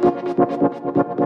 ¿Quieres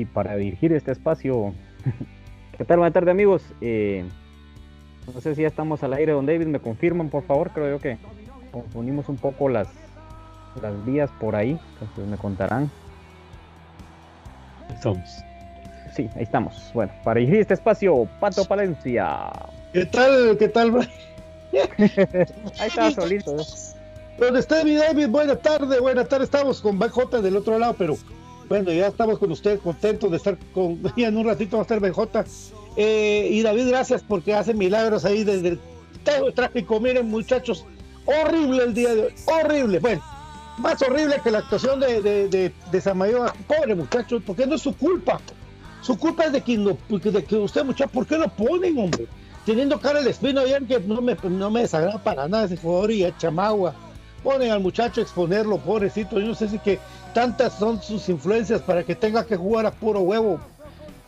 y para dirigir este espacio. ¿Qué tal? Buenas tardes amigos. Eh, no sé si ya estamos al aire, don David, me confirman por favor, creo yo que confundimos un poco las, las vías por ahí, entonces me contarán. Estamos. Sí, ahí estamos. Bueno, para dirigir este espacio, Pato Palencia. ¿Qué tal? ¿Qué tal? ahí estaba solito. ¿eh? ¿Dónde está mi David? Buenas tardes, buenas tardes. Estamos con BJ del otro lado, pero bueno, ya estamos con ustedes contentos de estar con. En un ratito va a estar BJ. Eh, y David, gracias porque hace milagros ahí desde el tráfico. Miren, muchachos, horrible el día de hoy, horrible. Bueno, más horrible que la actuación de, de, de, de Samayoa. Pobre muchacho, porque no es su culpa. Su culpa es de que, no, de que usted, muchacho, ¿por qué lo ponen, hombre? Teniendo cara el espino, ya que no me, no me desagrada para nada ese jugador y a Chamagua. Ponen al muchacho a exponerlo, pobrecito. Yo no sé si que tantas son sus influencias para que tenga que jugar a puro huevo.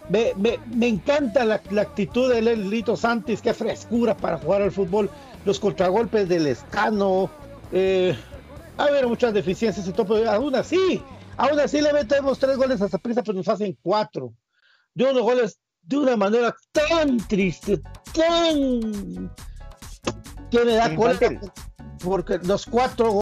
Me, me, me encanta la, la, actitud de Lito Santis, qué frescura para jugar al fútbol. Los contragolpes del escano. Eh, muchas deficiencias y todo, pero aún así, aún así le metemos tres goles a prisa, pero nos hacen cuatro de unos goles de una manera tan triste, tan que me da cólera, porque los cuatro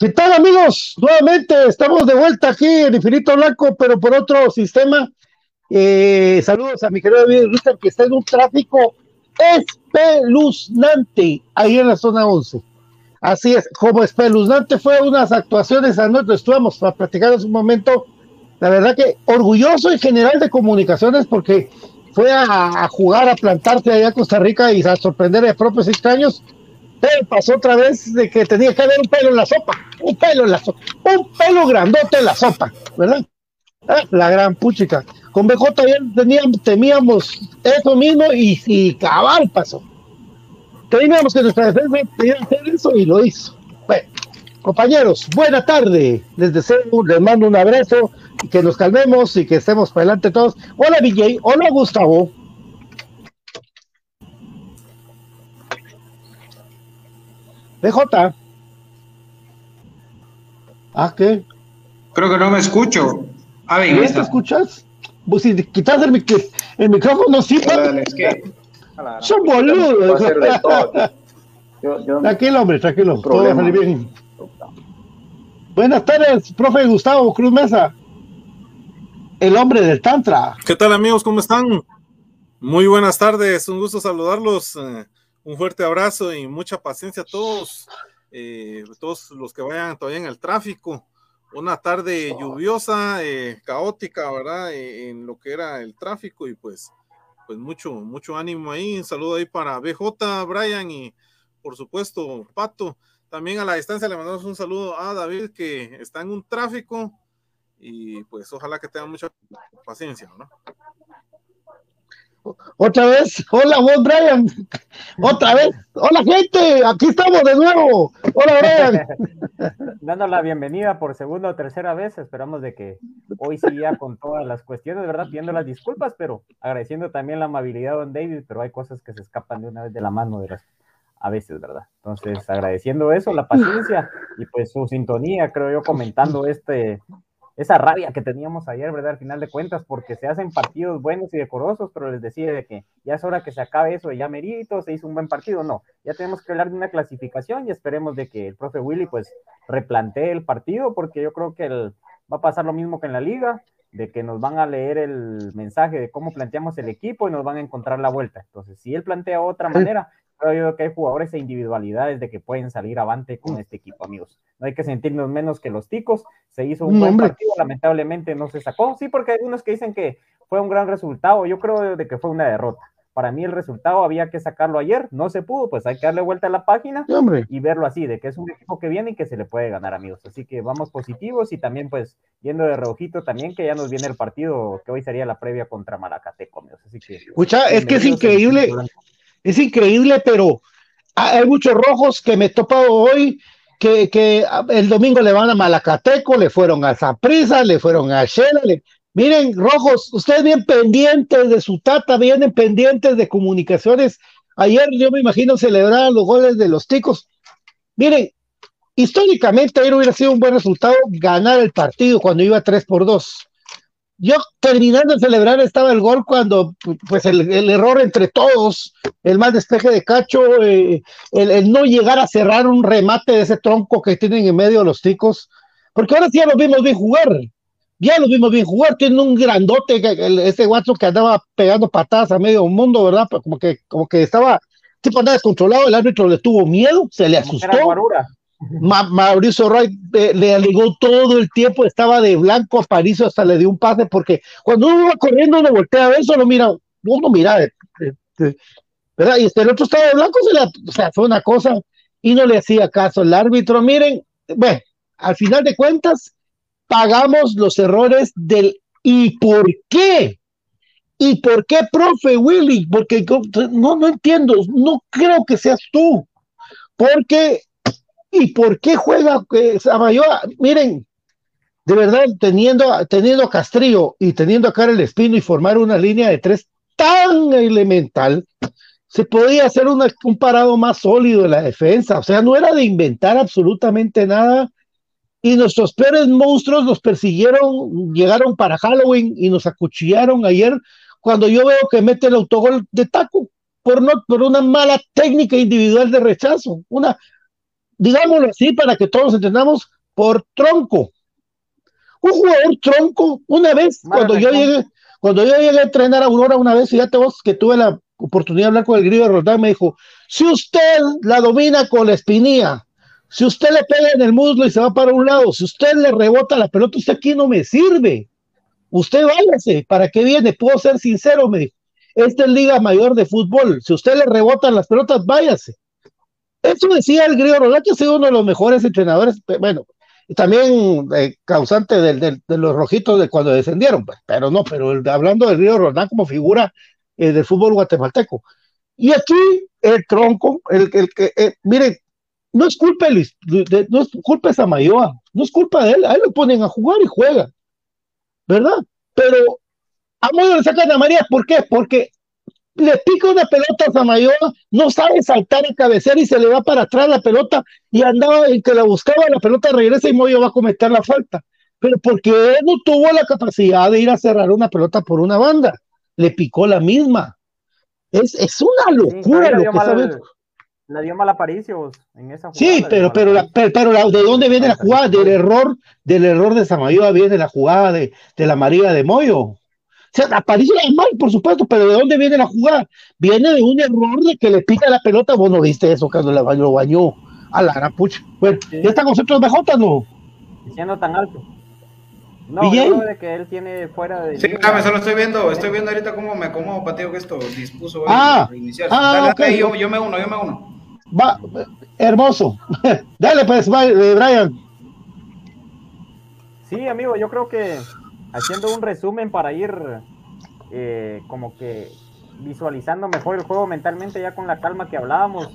¿Qué tal amigos? Nuevamente estamos de vuelta aquí en Infinito Blanco, pero por otro sistema. Eh, saludos a mi querido David Richard, que está en un tráfico espeluznante ahí en la zona 11. Así es, como espeluznante fue unas actuaciones anoche, estuvimos platicando en un momento, la verdad que orgulloso en general de comunicaciones porque fue a, a jugar, a plantarse allá a Costa Rica y a sorprender a propios extraños pasó otra vez de que tenía que haber un pelo en la sopa, un pelo en la sopa, un pelo grandote en la sopa, ¿verdad? Ah, la gran puchica. Con BJ teníamos, temíamos eso mismo y, y cabal pasó. Teníamos que nuestra defensa tenía que hacer eso y lo hizo. Bueno, compañeros, buena tarde. Les deseo, les mando un abrazo que nos calmemos y que estemos para adelante todos. Hola, DJ. Hola, Gustavo. BJ. ¿Ah, qué? Creo que no me escucho. Ah, bien, ¿No te escuchas? Pues si quitas el, mic el micrófono, sí. Es que... Son boludos. Yo, yo, tranquilo, hombre, tranquilo. Todo va a salir bien. Buenas tardes, profe Gustavo Cruz Mesa. El hombre del Tantra. ¿Qué tal, amigos? ¿Cómo están? Muy buenas tardes. Un gusto saludarlos. Un fuerte abrazo y mucha paciencia a todos, eh, todos los que vayan todavía en el tráfico. Una tarde lluviosa, eh, caótica, ¿verdad? Eh, en lo que era el tráfico y pues, pues mucho, mucho ánimo ahí. Un saludo ahí para BJ, Brian y por supuesto Pato. También a la distancia le mandamos un saludo a David que está en un tráfico y pues ojalá que tengan mucha paciencia, ¿no? Otra vez, hola vos, Brian. Otra vez, hola gente, aquí estamos de nuevo. Hola, Brian. Dando la bienvenida por segunda o tercera vez, esperamos de que hoy siga con todas las cuestiones, ¿verdad? Pidiendo las disculpas, pero agradeciendo también la amabilidad de Don David, pero hay cosas que se escapan de una vez de la mano de las a veces, ¿verdad? Entonces, agradeciendo eso, la paciencia y pues su sintonía, creo yo, comentando este, esa rabia que teníamos ayer, ¿verdad? Al final de cuentas, porque se hacen partidos buenos y decorosos, pero les decía de que ya es hora que se acabe eso, ya merito, se hizo un buen partido, no, ya tenemos que hablar de una clasificación y esperemos de que el profe Willy pues replantee el partido, porque yo creo que el, va a pasar lo mismo que en la liga, de que nos van a leer el mensaje de cómo planteamos el equipo y nos van a encontrar la vuelta. Entonces, si él plantea otra manera, creo yo que hay jugadores e individualidades de que pueden salir avante con este equipo, amigos. No hay que sentirnos menos que los ticos. Se hizo un buen partido, lamentablemente no se sacó. Sí, porque hay unos que dicen que fue un gran resultado. Yo creo de que fue una derrota. Para mí el resultado había que sacarlo ayer, no se pudo, pues hay que darle vuelta a la página y verlo así, de que es un equipo que viene y que se le puede ganar, amigos. Así que vamos positivos y también pues yendo de reojito también que ya nos viene el partido que hoy sería la previa contra Malacateco, amigos. Así que... Escucha, es que es increíble es increíble, pero hay muchos rojos que me he topado hoy que, el domingo le van a Malacateco, le fueron a Zaprisa, le fueron a Shela. Miren, rojos, ustedes bien pendientes de su tata, vienen pendientes de comunicaciones. Ayer yo me imagino celebrar los goles de los ticos. Miren, históricamente ayer hubiera sido un buen resultado ganar el partido cuando iba 3 por 2 yo terminando de celebrar estaba el gol cuando, pues el, error entre todos, el mal despeje de Cacho, eh, el, no llegar a cerrar un remate de ese tronco que tienen en medio los ticos, porque ahora sí ya los vimos bien jugar, ya los vimos bien jugar, tienen un grandote, ese guacho que andaba pegando patadas a medio mundo, ¿verdad? Pues como que, como que estaba, tipo andaba descontrolado, el árbitro le tuvo miedo, se le asustó. Mauricio Roy eh, le alegó todo el tiempo, estaba de blanco a París, hasta le dio un pase, porque cuando uno va corriendo, uno voltea a ver, solo mira, uno mira, eh, eh, ¿verdad? Y este, el otro estaba de blanco, o sea, fue una cosa, y no le hacía caso el árbitro. Miren, bueno, al final de cuentas, pagamos los errores del ¿y por qué? ¿Y por qué, profe Willy? Porque no, no entiendo, no creo que seas tú, porque ¿Y por qué juega eh, Miren, de verdad, teniendo, teniendo a Castrillo y teniendo a el Espino y formar una línea de tres tan elemental, se podía hacer un parado más sólido en la defensa. O sea, no era de inventar absolutamente nada. Y nuestros peores monstruos nos persiguieron, llegaron para Halloween y nos acuchillaron ayer cuando yo veo que mete el autogol de taco por, no, por una mala técnica individual de rechazo. Una, digámoslo así para que todos entendamos, por tronco. Un jugador tronco, una vez, cuando yo llegué, cuando yo llegué a entrenar a Aurora una vez, fíjate vos que tuve la oportunidad de hablar con el griego Roldán, me dijo, si usted la domina con la espinilla, si usted le pega en el muslo y se va para un lado, si usted le rebota la pelota, usted aquí no me sirve. Usted váyase, ¿para qué viene? Puedo ser sincero, me dijo. Esta es Liga Mayor de Fútbol. Si usted le rebota las pelotas, váyase. Eso decía el griego que ha sido uno de los mejores entrenadores, bueno, también eh, causante de los rojitos de cuando descendieron, pues, pero no, pero hablando del río Roland como figura eh, del fútbol guatemalteco. Y aquí el tronco, el que, eh, miren, no es culpa de, no es culpa de Samayoa, no es culpa de él, a él lo ponen a jugar y juega, ¿verdad? Pero a modo le sacan a María, ¿por qué? Porque le pica una pelota a Samayoa, no sabe saltar y cabecear y se le va para atrás la pelota y andaba en que la buscaba, la pelota regresa y Moyo va a cometer la falta. Pero porque él no tuvo la capacidad de ir a cerrar una pelota por una banda, le picó la misma. Es, es una locura lo que sabe. La dio mal Aparicio en esa jugada. Sí, pero, pero, la, pero, ¿de dónde viene la jugada? Del error, del error de Samayoa viene la jugada de, de la María de Moyo. Sea, aparece mal, por supuesto, pero ¿de dónde viene la jugada? Viene de un error de que le pica la pelota. Vos no viste eso cuando le bañó, lo bañó a la arapucha. Bueno, ya está con nosotros BJ, ¿no? Siendo tan alto. No, yo de que él tiene fuera de. Sí, claro, solo estoy viendo, estoy viendo ahorita cómo me acomodo, Pateo, que esto dispuso ah, iniciar. Ah, dale, yo, yo, me uno, yo me uno. Va, hermoso. dale, pues, eh, Brian. Sí, amigo, yo creo que haciendo un resumen para ir eh, como que visualizando mejor el juego mentalmente, ya con la calma que hablábamos,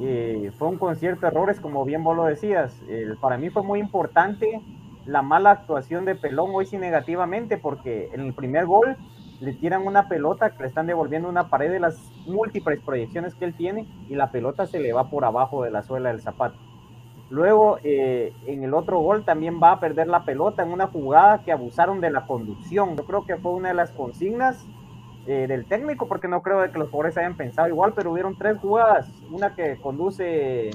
eh, fue un concierto de errores, como bien vos lo decías. para mí fue muy importante la mala actuación de Pelón hoy sí negativamente, porque en el primer gol le tiran una pelota que le están devolviendo una pared de las múltiples proyecciones que él tiene y la pelota se le va por abajo de la suela del zapato. Luego, eh, en el otro gol también va a perder la pelota en una jugada que abusaron de la conducción. Yo creo que fue una de las consignas eh, del técnico, porque no creo que los jugadores hayan pensado igual, pero hubieron tres jugadas. Una que conduce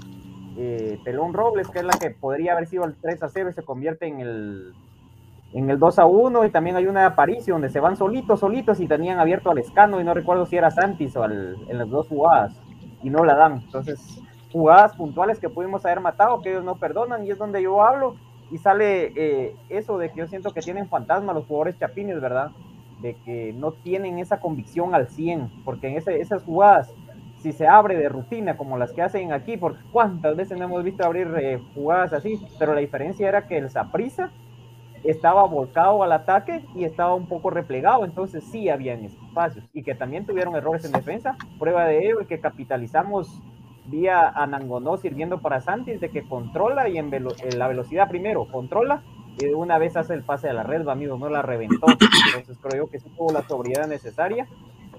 eh, Pelón Robles, que es la que podría haber sido el 3 a 0 y se convierte en el, en el 2 a 1. Y también hay una de Aparicio donde se van solitos, solitos y tenían abierto al escano. Y no recuerdo si era Santis o en las dos jugadas. Y no la dan. Entonces, jugadas puntuales que pudimos haber matado, que ellos no perdonan. Y es donde yo hablo. Y sale eh, eso de que yo siento que tienen fantasma los jugadores chapines, ¿verdad? De que no tienen esa convicción al 100. Porque en ese, esas jugadas si se abre de rutina como las que hacen aquí, porque cuántas veces no hemos visto abrir eh, jugadas así, pero la diferencia era que el Saprisa estaba volcado al ataque y estaba un poco replegado, entonces sí habían espacios y que también tuvieron errores en defensa. Prueba de ello, el que capitalizamos vía Anangonó sirviendo para Santis, de que controla y en, la velocidad primero controla y de una vez hace el pase a la red, amigo, no la reventó. Entonces creo yo que sí tuvo la sobriedad necesaria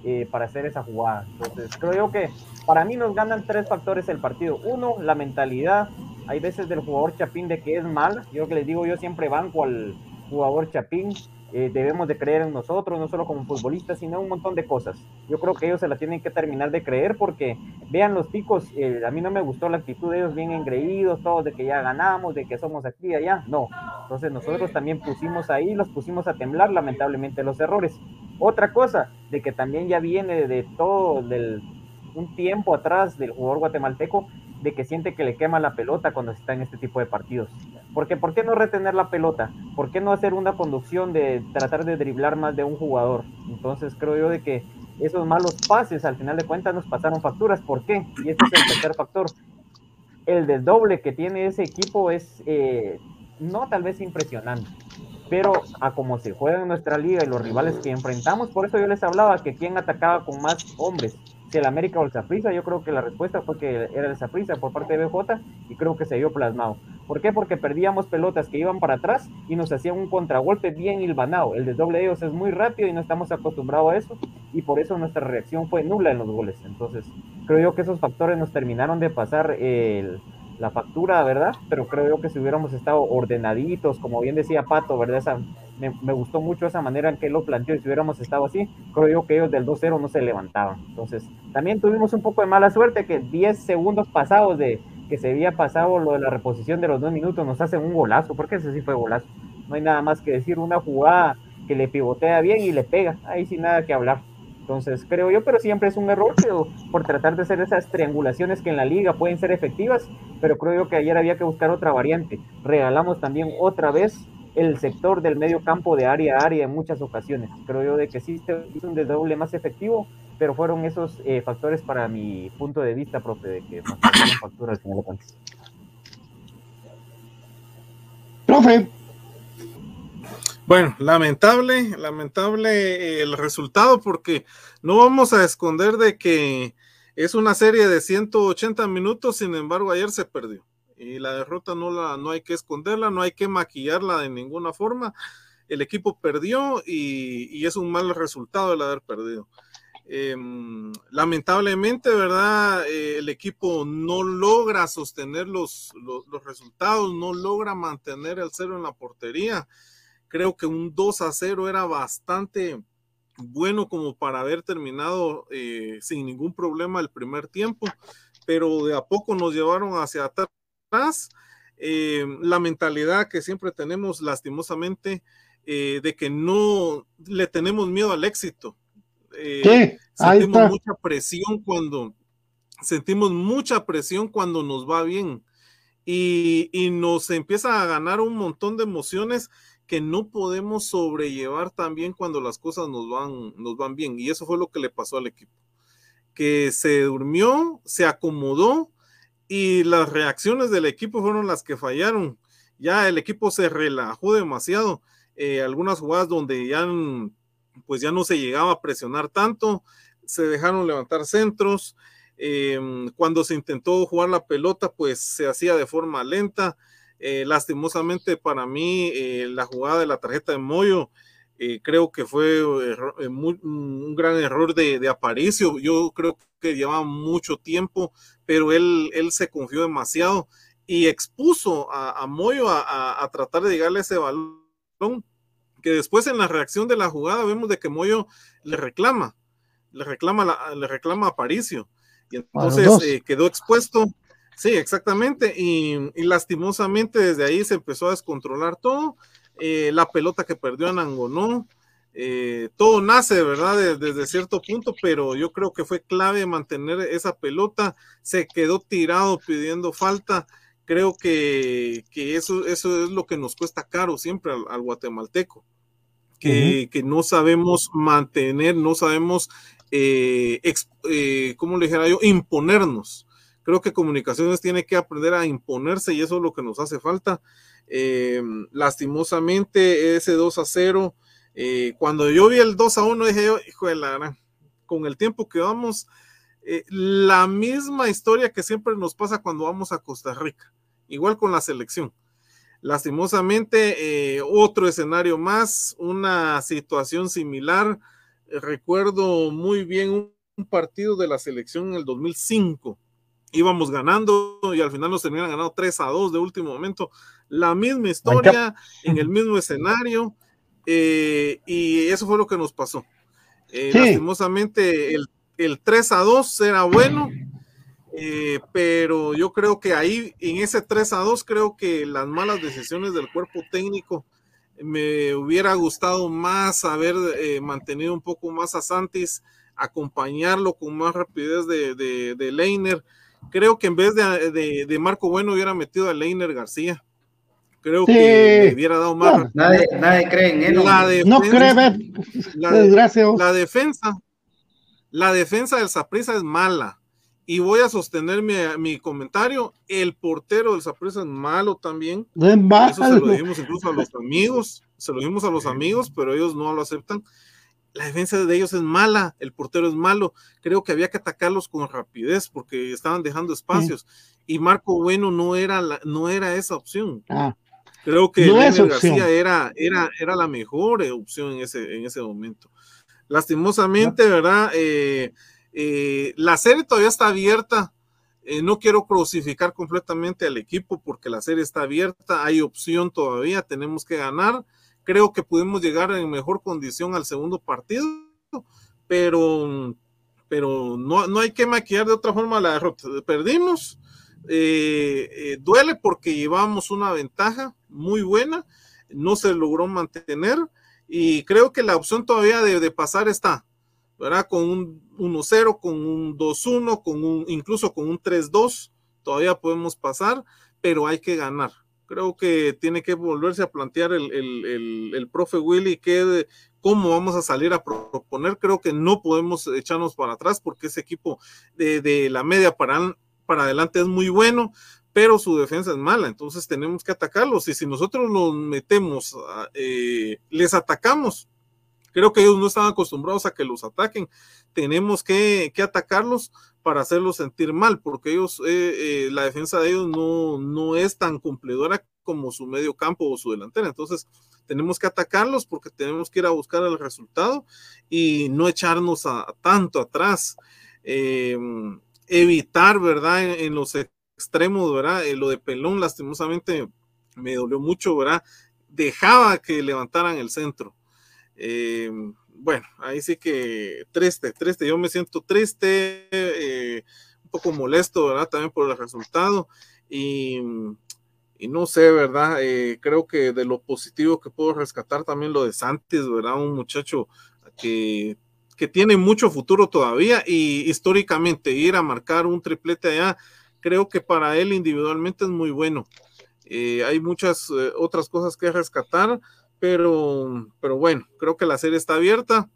eh, para hacer esa jugada. Entonces, creo yo que para mí nos ganan tres factores el partido. Uno, la mentalidad. Hay veces del jugador Chapín de que es mal. Yo que les digo, yo siempre banco al jugador Chapín. Eh, debemos de creer en nosotros, no solo como futbolistas, sino un montón de cosas. Yo creo que ellos se la tienen que terminar de creer porque vean los picos, eh, a mí no me gustó la actitud de ellos bien engreídos, todos de que ya ganamos, de que somos aquí y allá, no. Entonces nosotros también pusimos ahí, los pusimos a temblar lamentablemente los errores. Otra cosa, de que también ya viene de todo, del, un tiempo atrás del jugador guatemalteco, de que siente que le quema la pelota cuando está en este tipo de partidos. Porque ¿por qué no retener la pelota? ¿Por qué no hacer una conducción de tratar de driblar más de un jugador? Entonces creo yo de que esos malos pases al final de cuentas nos pasaron facturas. ¿Por qué? Y este es el tercer factor. El desdoble que tiene ese equipo es eh, no tal vez impresionante, pero a como se juega en nuestra liga y los rivales que enfrentamos, por eso yo les hablaba que quien atacaba con más hombres, el América o el Zaprisa, yo creo que la respuesta fue que era el Zaprisa por parte de BJ y creo que se vio plasmado. ¿Por qué? Porque perdíamos pelotas que iban para atrás y nos hacían un contragolpe bien hilvanado. El de doble ellos es muy rápido y no estamos acostumbrados a eso y por eso nuestra reacción fue nula en los goles. Entonces, creo yo que esos factores nos terminaron de pasar el la factura, ¿verdad? Pero creo yo que si hubiéramos estado ordenaditos, como bien decía Pato, ¿verdad? Esa, me, gustó mucho esa manera en que lo planteó y si hubiéramos estado así, creo yo que ellos del 2-0 no se levantaban. Entonces, también tuvimos un poco de mala suerte que 10 segundos pasados de que se había pasado lo de la reposición de los dos minutos nos hacen un golazo, porque ese sí fue golazo. No hay nada más que decir, una jugada que le pivotea bien y le pega, ahí sin nada que hablar. Entonces, creo yo, pero siempre es un error por tratar de hacer esas triangulaciones que en la liga pueden ser efectivas, pero creo yo que ayer había que buscar otra variante. Regalamos también otra vez el sector del medio campo de área a área en muchas ocasiones. Creo yo de que sí hizo un desdoble más efectivo, pero fueron esos eh, factores para mi punto de vista, profe, de que factura al Profe, bueno, lamentable, lamentable eh, el resultado porque no vamos a esconder de que es una serie de 180 minutos, sin embargo ayer se perdió y la derrota no la no hay que esconderla, no hay que maquillarla de ninguna forma. El equipo perdió y, es un mal resultado el haber perdido. Em, lamentablemente, ¿verdad? Eh, el equipo no logra sostener los, los, los, resultados, no logra mantener el cero en la portería. Creo que un 2 a 0 era bastante bueno como para haber terminado eh, sin ningún problema el primer tiempo, pero de a poco nos llevaron hacia atrás. Eh, la mentalidad que siempre tenemos lastimosamente eh, de que no le tenemos miedo al éxito. sentimos mucha presión cuando sentimos mucha presión cuando nos va bien y, y, nos empieza a ganar un montón de emociones que no podemos sobrellevar también cuando las cosas nos van, nos van bien. Y eso fue lo que le pasó al equipo. Que se durmió, se acomodó y las reacciones del equipo fueron las que fallaron. Ya el equipo se relajó demasiado. Eh, algunas jugadas donde ya, pues ya no se llegaba a presionar tanto. se dejaron levantar centros. Em, cuando se intentó jugar la pelota, pues se hacía de forma lenta. Eh, lastimosamente para mí, eh, la jugada de la tarjeta de Moyo, eh, creo que fue un gran error de, Aparicio. Yo creo que llevaba mucho tiempo, pero él, él se confió demasiado y expuso a, Moyo a, tratar de llegarle a ese balón, que después en la reacción de la jugada vemos de que Moyo le reclama, le reclama, le reclama a Aparicio. Y entonces quedó expuesto Sí, exactamente. Y, lastimosamente desde ahí se empezó a descontrolar todo. Eh, la pelota que perdió Anangonó, eh, todo nace, ¿verdad? Desde, cierto punto, pero yo creo que fue clave mantener esa pelota. Se quedó tirado pidiendo falta. Creo que, eso, eso es lo que nos cuesta caro siempre al, guatemalteco. Que, no sabemos mantener, no sabemos, eh, eh, ¿cómo le dijera yo? Imponernos Creo que comunicaciones tiene que aprender a imponerse y eso es lo que nos hace falta. Eh, lastimosamente, ese 2 a 0, eh, cuando yo vi el 2 a 1, dije hijo de la con el tiempo que vamos, eh, la misma historia que siempre nos pasa cuando vamos a Costa Rica, igual con la selección. Lastimosamente, otro escenario más, una situación similar. Recuerdo muy bien un partido de la selección en el 2005 íbamos ganando y al final nos terminan ganando 3 a 2 de último momento. La misma historia, en el mismo escenario, eh, y eso fue lo que nos pasó. Eh, lastimosamente, el, el, 3 a 2 era bueno, eh, pero yo creo que ahí, en ese 3 a 2, creo que las malas decisiones del cuerpo técnico me hubiera gustado más haber mantenido un poco más a Santis, acompañarlo con más rapidez de, de, de Leiner creo que en vez de, de, Marco Bueno hubiera metido a Leiner García. Creo que le hubiera dado más. nadie, nadie, cree en él. no cree, la, la, defensa, la defensa del Saprissa es mala. Y voy a sostener mi, mi comentario. El portero del Saprissa es malo también. Eso se lo dijimos incluso a los amigos. Se lo dijimos a los amigos, pero ellos no lo aceptan la defensa de ellos es mala, el portero es malo. Creo que había que atacarlos con rapidez porque estaban dejando espacios. Y Marco Bueno no era, la, no era esa opción. Ah, Creo que no García era, era, era la mejor opción en ese, en ese momento. Lastimosamente, ¿verdad? Eh, eh, la serie todavía está abierta. Eh, no quiero crucificar completamente al equipo porque la serie está abierta. Hay opción todavía, tenemos que ganar creo que pudimos llegar en mejor condición al segundo partido, pero, pero no, no hay que maquillar de otra forma la derrota. Perdimos, eh, eh, duele porque llevamos una ventaja muy buena, no se logró mantener y creo que la opción todavía de, pasar está, ¿verdad? Con un 1-0, con un 2-1, con un, incluso con un 3-2, todavía podemos pasar, pero hay que ganar creo que tiene que volverse a plantear el, profe Willy que cómo vamos a salir a proponer. Creo que no podemos echarnos para atrás porque ese equipo de, la media para, para adelante es muy bueno, pero su defensa es mala, entonces tenemos que atacarlos. Y si nosotros nos metemos, eh, les atacamos. Creo que ellos no están acostumbrados a que los ataquen. Tenemos que, atacarlos para hacerlos sentir mal, porque ellos, eh, eh, la defensa de ellos no, no es tan cumplidora como su medio campo o su delantera. Entonces, tenemos que atacarlos porque tenemos que ir a buscar el resultado y no echarnos a, tanto atrás. Eh, evitar, ¿verdad? En, los extremos, ¿verdad? lo de Pelón, lastimosamente, me dolió mucho, ¿verdad? Dejaba que levantaran el centro bueno, ahí sí que triste, triste. Yo me siento triste, eh, un poco molesto, ¿verdad? También por el resultado. Y, no sé, ¿verdad? Eh, creo que de lo positivo que puedo rescatar también lo de Santis, ¿verdad? Un muchacho que, que tiene mucho futuro todavía y históricamente ir a marcar un triplete allá, creo que para él individualmente es muy bueno. Eh, hay muchas otras cosas que rescatar, pero, pero bueno, creo que la serie está abierta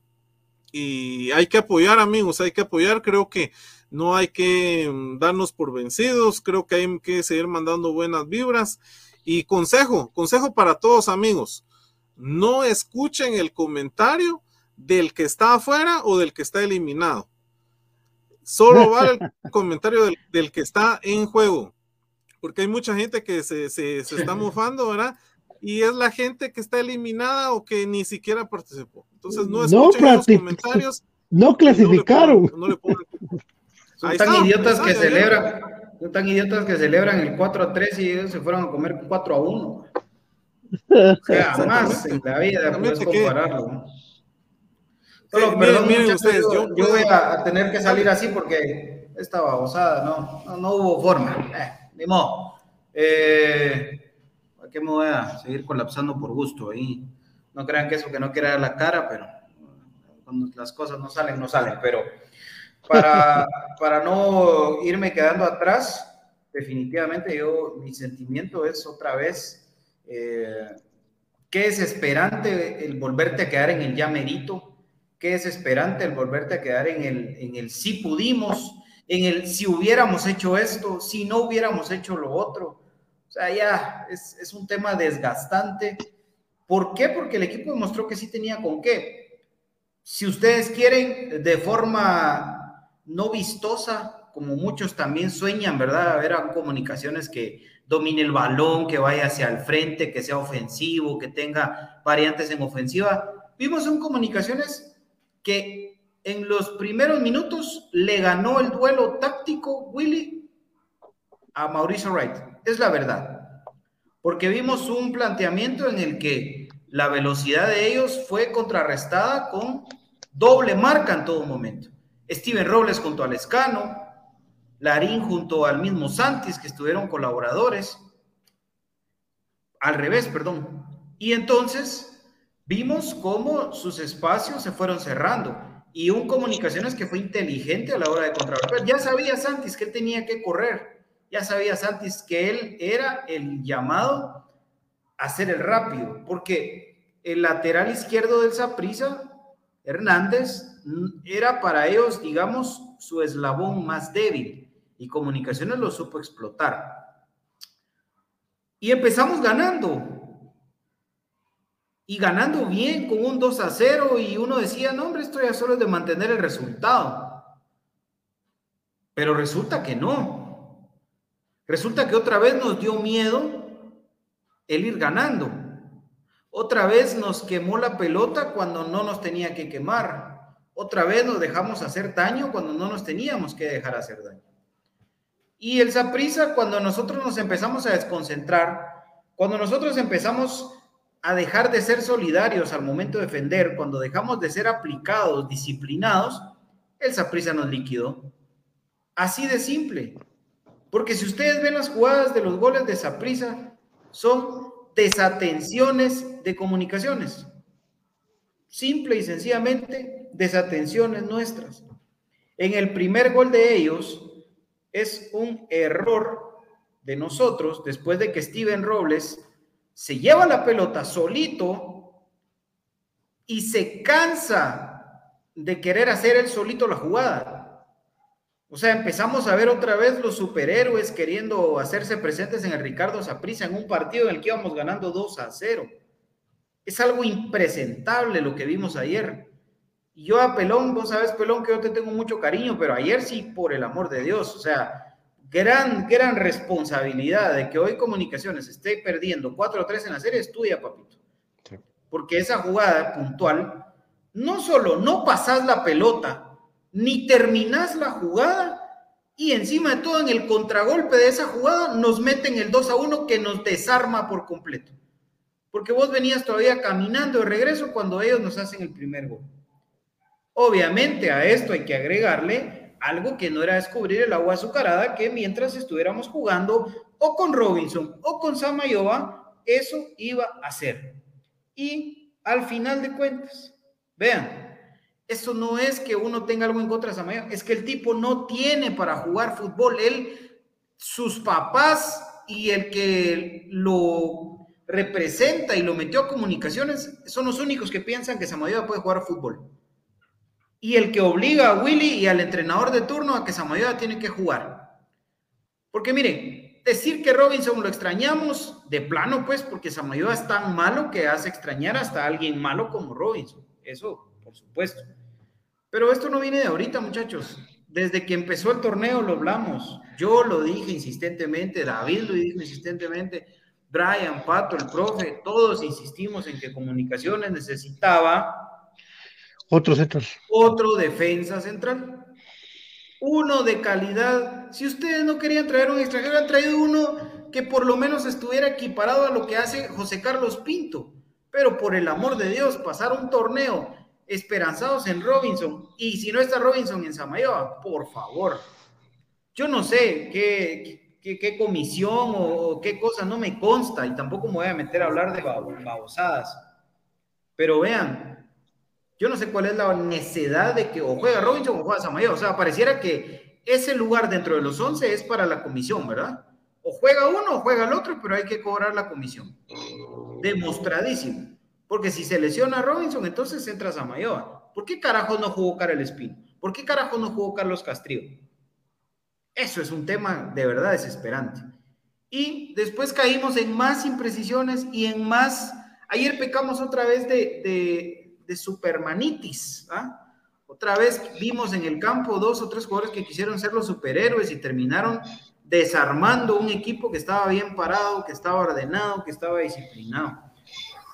y hay que apoyar, amigos, hay que apoyar. Creo que no hay que mm, darnos por vencidos, creo que hay que seguir mandando buenas vibras. Y consejo, consejo para todos, amigos, no escuchen el comentario del que está afuera o del que está eliminado. solo vale el comentario del, del que está en juego, porque hay mucha gente que se, se, se está mofando, ¿verdad? Y es la gente que está eliminada o que ni siquiera participó. Entonces no No escuchen esos partic- comentarios. No clasificaron. No le pongan- Son Ahí tan está, idiotas que celebran, son tan idiotas que celebran el 4 a 3 y ellos se fueron a comer 4 a 1. Jamás en la vida puedes compararlo. ¿no? Solo, miren, perdón, miren muchachos, ustedes, yo, yo voy a, a tener que salir así porque esta babosada, no, no, no hubo forma. Eh, ni modo. Eh, ¿A qué me voy a seguir colapsando por gusto ahí? No crean que eso que no quiera dar la cara, pero cuando las cosas no salen, no salen. Pero para, para no irme quedando atrás, definitivamente yo, mi sentimiento es otra vez, eh, qué desesperante el volverte a quedar en el ya merito, qué desesperante el volverte a quedar en el, en el si pudimos, en el si hubiéramos hecho esto, si no hubiéramos hecho lo otro. O sea, ya es, es un tema desgastante. ¿Por qué? Porque el equipo demostró que sí tenía con qué. Si ustedes quieren, de forma no vistosa, como muchos también sueñan, ¿verdad? A ver a comunicaciones que domine el balón, que vaya hacia el frente, que sea ofensivo, que tenga variantes en ofensiva. Vimos en comunicaciones que en los primeros minutos le ganó el duelo táctico Willy a Mauricio Wright. Es la verdad. Porque vimos un planteamiento en el que la velocidad de ellos fue contrarrestada con doble marca en todo momento. Steven Robles junto al Escano, Larín junto al mismo Santis, que estuvieron colaboradores. Al revés, perdón. Y entonces vimos cómo sus espacios se fueron cerrando. Y un comunicaciones que fue inteligente a la hora de contrarrestar. Ya sabía Santis que él tenía que correr. Ya sabía Santis que él era el llamado a ser el rápido. Porque el lateral izquierdo del Saprissa, Hernández, era para ellos, digamos, su eslabón más débil. Y Comunicaciones lo supo explotar. Y empezamos ganando. Y ganando bien con un 2 a 0 y uno decía, no hombre, esto ya solo es de mantener el resultado. Pero resulta que no. Resulta que otra vez nos dio miedo el ir ganando. Otra vez nos quemó la pelota cuando no nos tenía que quemar. Otra vez nos dejamos hacer daño cuando no nos teníamos que dejar hacer daño. Y el Saprisa, cuando nosotros nos empezamos a desconcentrar, cuando nosotros empezamos a dejar de ser solidarios al momento de defender, cuando dejamos de ser aplicados, disciplinados, el Saprisa nos liquidó. Así de simple. Porque si ustedes ven las jugadas de los goles de Saprisa, son desatenciones de comunicaciones. Simple y sencillamente, desatenciones nuestras. En el primer gol de ellos, es un error de nosotros después de que Steven Robles se lleva la pelota solito y se cansa de querer hacer él solito la jugada. O sea, empezamos a ver otra vez los superhéroes queriendo hacerse presentes en el Ricardo Saprissa en un partido en el que íbamos ganando 2 a 0. Es algo impresentable lo que vimos ayer. Yo a Pelón, vos sabes, Pelón, que yo te tengo mucho cariño, pero ayer sí, por el amor de Dios, o sea, gran, gran responsabilidad de que hoy Comunicaciones esté perdiendo 4 a 3 en la serie es tuya, papito. Porque esa jugada puntual, no solo no pasás la pelota, ni terminás la jugada, y encima de todo, en el contragolpe de esa jugada, nos meten el 2 a 1 que nos desarma por completo. Porque vos venías todavía caminando de regreso cuando ellos nos hacen el primer gol. Obviamente a esto hay que agregarle algo que no era descubrir el agua azucarada, que mientras estuviéramos jugando o con Robinson o con Samayoa, eso iba a ser. Y al final de cuentas, vean, eso no es que uno tenga algo en contra de Samayoa, es que el tipo no tiene para jugar fútbol. Él, sus papás y el que lo representa y lo metió a comunicaciones son los únicos que piensan que Samayoa puede jugar fútbol y el que obliga a Willy y al entrenador de turno a que Samayoa tiene que jugar. Porque miren, decir que Robinson lo extrañamos de plano, pues, porque Samayoa es tan malo que hace extrañar hasta a alguien malo como Robinson. Eso, por supuesto. Pero esto no viene de ahorita, muchachos. desde que empezó el torneo lo hablamos. Yo lo dije insistentemente, David lo dijo insistentemente, Brian, Pato, el profe, todos insistimos en que Comunicaciones necesitaba otro central. Otro defensa central. Uno de calidad. Si ustedes no querían traer un extranjero, han traído uno que por lo menos estuviera equiparado a lo que hace José Carlos Pinto. Pero por el amor de Dios, pasar un torneo esperanzados en Robinson y si no está Robinson en Samayoa, por favor. Yo no sé qué, comisión o, qué cosa no me consta y tampoco me voy a meter a hablar de babosadas. Pero vean, yo no sé cuál es la necesidad de que o juega Robinson o juega Samayoa. O sea, pareciera que ese lugar dentro de los 11 es para la comisión, ¿verdad? O juega uno o juega el otro, pero hay que cobrar la comisión. Demostradísimo. Porque si se lesiona a Robinson, entonces entra Samayoa. ¿Por qué carajo no jugó Karel Espino? ¿Por qué carajo no jugó Carlos Castrillo? Eso es un tema de verdad desesperante. Y después caímos en más imprecisiones y en más... Ayer pecamos otra vez de, de, supermanitis. ¿ah? Otra vez vimos en el campo dos o tres jugadores que quisieron ser los superhéroes y terminaron desarmando un equipo que estaba bien parado, que estaba ordenado, que estaba disciplinado.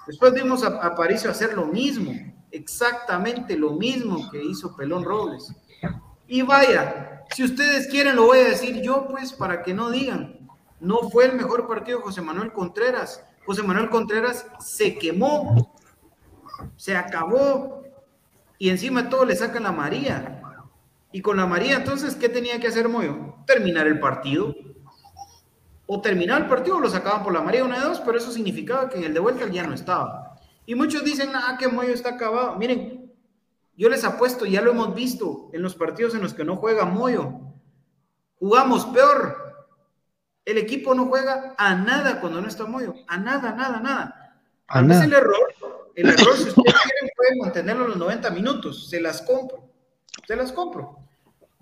Después vimos a, Paricio hacer lo mismo, exactamente lo mismo que hizo Pelón Robles. Y vaya, si ustedes quieren lo voy a decir yo, pues, para que no digan, no fue el mejor partido José Manuel Contreras. José Manuel Contreras se quemó, se acabó, y encima todo le sacan la María. Y con la María, entonces, ¿qué tenía que hacer Moyo? Terminar el partido o terminaba el partido o lo sacaban por la María una de dos, pero eso significaba que en el de vuelta ya no estaba. Y muchos dicen, ah, que Moyo está acabado. Miren, yo les apuesto, ya lo hemos visto en los partidos en los que no juega Moyo. Jugamos peor. El equipo no juega a nada cuando no está Moyo. A nada, nada, nada. A nada. el error. El error, si ustedes quieren, pueden mantenerlo los 90 minutos. Se las compro. Se las compro.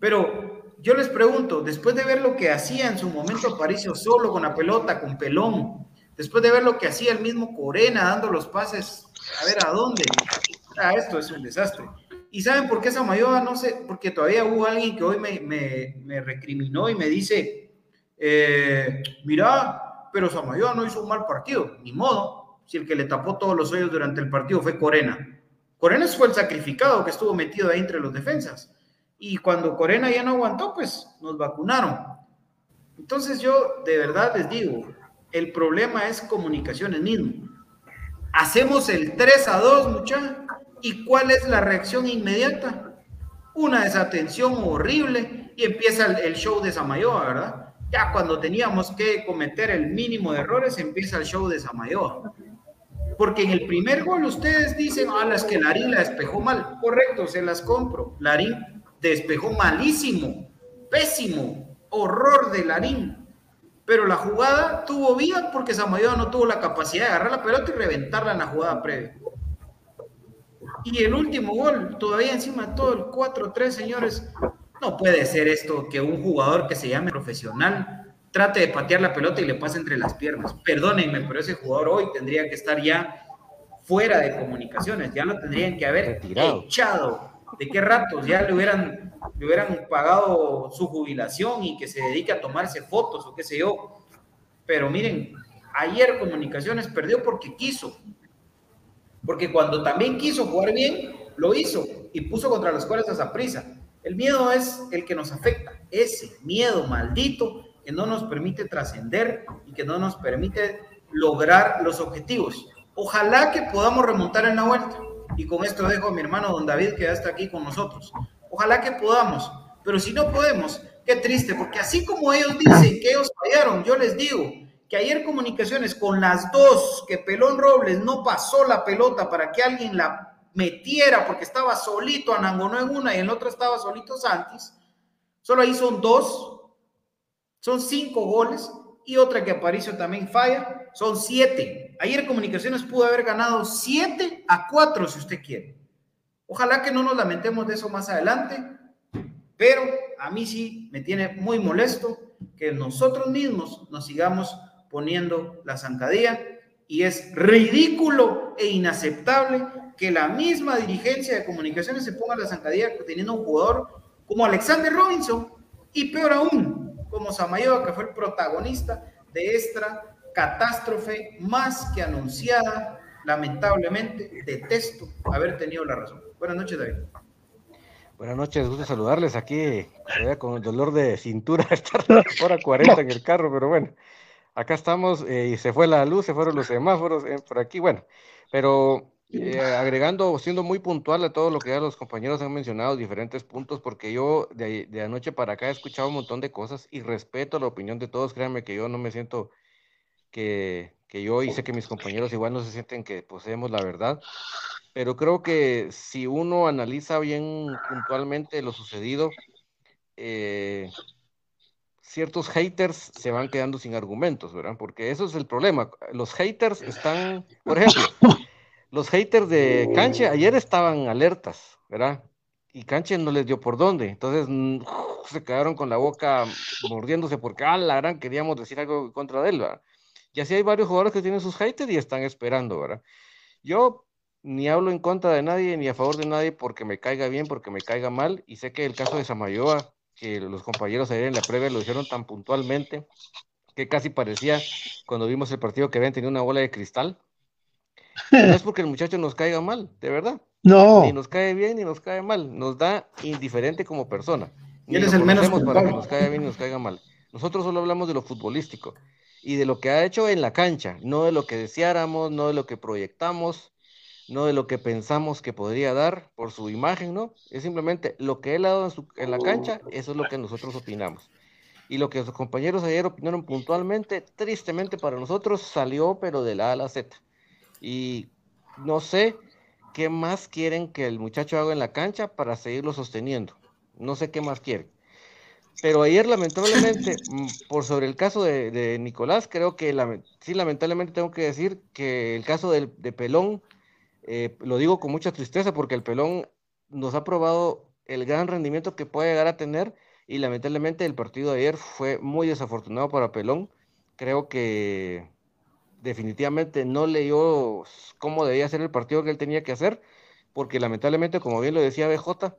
Pero yo les pregunto, después de ver lo que hacía en su momento Aparicio solo con la pelota, con pelón, después de ver lo que hacía el mismo Corena dando los pases, a ver a dónde. Ah, esto es un desastre. ¿Y saben por qué Samayoa? No sé, porque todavía hubo alguien que hoy me, me, recriminó y me dice, eh, mira, pero Samayoa no hizo un mal partido, ni modo, si el que le tapó todos los hoyos durante el partido fue Corena. Corena fue el sacrificado que estuvo metido ahí entre los defensas y cuando Corena ya no aguantó, pues nos vacunaron. Entonces yo de verdad les digo, el problema es comunicaciones mismo. Hacemos el 3 a 2, muchachos, ¿y cuál es la reacción inmediata? Una desatención horrible y empieza el, show de Samayoa, ¿verdad? Ya cuando teníamos que cometer el mínimo de errores, empieza el show de Samayoa. Porque en el primer gol ustedes dicen, ah, las que Larín la despejó mal. Correcto, se las compro. Larín despejó malísimo, pésimo, horror de Larín. Pero la jugada tuvo vida porque Samayoa no tuvo la capacidad de agarrar la pelota y reventarla en la jugada previa. Y el último gol, todavía encima de todo el 4-3, señores, no puede ser esto que un jugador que se llame profesional trate de patear la pelota y le pase entre las piernas. Perdónenme, pero ese jugador hoy tendría que estar ya fuera de comunicaciones, ya lo tendrían que haber Retirado. echado de qué ratos ya le hubieran, le hubieran pagado su jubilación y que se dedique a tomarse fotos o qué sé yo. Pero miren, ayer Comunicaciones perdió porque quiso. Porque cuando también quiso jugar bien, lo hizo y puso contra las cuerdas a prisa. El miedo es el que nos afecta, ese miedo maldito que no nos permite trascender y que no nos permite lograr los objetivos. Ojalá que podamos remontar en la vuelta. Y con esto dejo a mi hermano don David que ya está aquí con nosotros. Ojalá que podamos, pero si no podemos, qué triste, porque así como ellos dicen que ellos fallaron, yo les digo que ayer comunicaciones con las dos, que Pelón Robles no pasó la pelota para que alguien la metiera porque estaba solito Anangonó en una y en la otra estaba solito Santis, solo ahí son dos, son cinco goles y otra que Aparicio también falla, son siete. Ayer Comunicaciones pudo haber ganado siete a cuatro si usted quiere. Ojalá que no nos lamentemos de eso más adelante, pero a mí sí me tiene muy molesto que nosotros mismos nos sigamos poniendo la zancadilla y es ridículo e inaceptable que la misma dirigencia de comunicaciones se ponga la zancadilla teniendo un jugador como Alexander Robinson y peor aún, como Samayoa, que fue el protagonista de esta catástrofe más que anunciada. Lamentablemente, detesto haber tenido la razón. Buenas noches, David. Buenas noches, gusto saludarles aquí, con el dolor de cintura, estar a hora 40 en el carro, pero bueno, acá estamos eh, y se fue la luz, se fueron los semáforos eh, por aquí, bueno, pero eh, agregando, siendo muy puntual a todo lo que ya los compañeros han mencionado, diferentes puntos, porque yo de, de, anoche para acá he escuchado un montón de cosas y respeto la opinión de todos, créanme que yo no me siento que, que yo y sé que mis compañeros igual no se sienten que poseemos la verdad, pero creo que si uno analiza bien puntualmente lo sucedido, eh, ciertos haters se van quedando sin argumentos, ¿verdad? Porque eso es el problema. Los haters están, por ejemplo, los haters de Canche ayer estaban alertas, ¿verdad? Y Canche no les dio por dónde. Entonces se quedaron con la boca mordiéndose porque, ah, la gran, queríamos decir algo contra él, ¿verdad? Y así hay varios jugadores que tienen sus haters y están esperando, ¿verdad? Yo ni hablo en contra de nadie ni a favor de nadie porque me caiga bien, porque me caiga mal. Y sé que el caso de Samayoa, que los compañeros ayer en la previa lo hicieron tan puntualmente que casi parecía cuando vimos el partido que habían tenido una bola de cristal. No es porque el muchacho nos caiga mal, de verdad. No. Ni nos cae bien ni nos cae mal. Nos da indiferente como persona. Ni él es el menos para que nos caiga bien ni nos caiga mal. Nosotros solo hablamos de lo futbolístico y de lo que ha hecho en la cancha, no de lo que deseáramos, no de lo que proyectamos, no de lo que pensamos que podría dar por su imagen, ¿no? Es simplemente lo que él ha dado en, la cancha, eso es lo que nosotros opinamos. Y lo que sus compañeros ayer opinaron puntualmente, tristemente para nosotros, salió pero de la A a la Z. Y no sé qué más quieren que el muchacho haga en la cancha para seguirlo sosteniendo. No sé qué más quieren. Pero ayer, lamentablemente, mm, por sobre el caso de, Nicolás, creo que sí, lamentablemente tengo que decir que el caso de, Pelón, eh, lo digo con mucha tristeza porque el Pelón nos ha probado el gran rendimiento que puede llegar a tener y lamentablemente el partido de ayer fue muy desafortunado para Pelón. Creo que definitivamente no leyó cómo debía ser el partido que él tenía que hacer, porque lamentablemente, como bien lo decía BJ,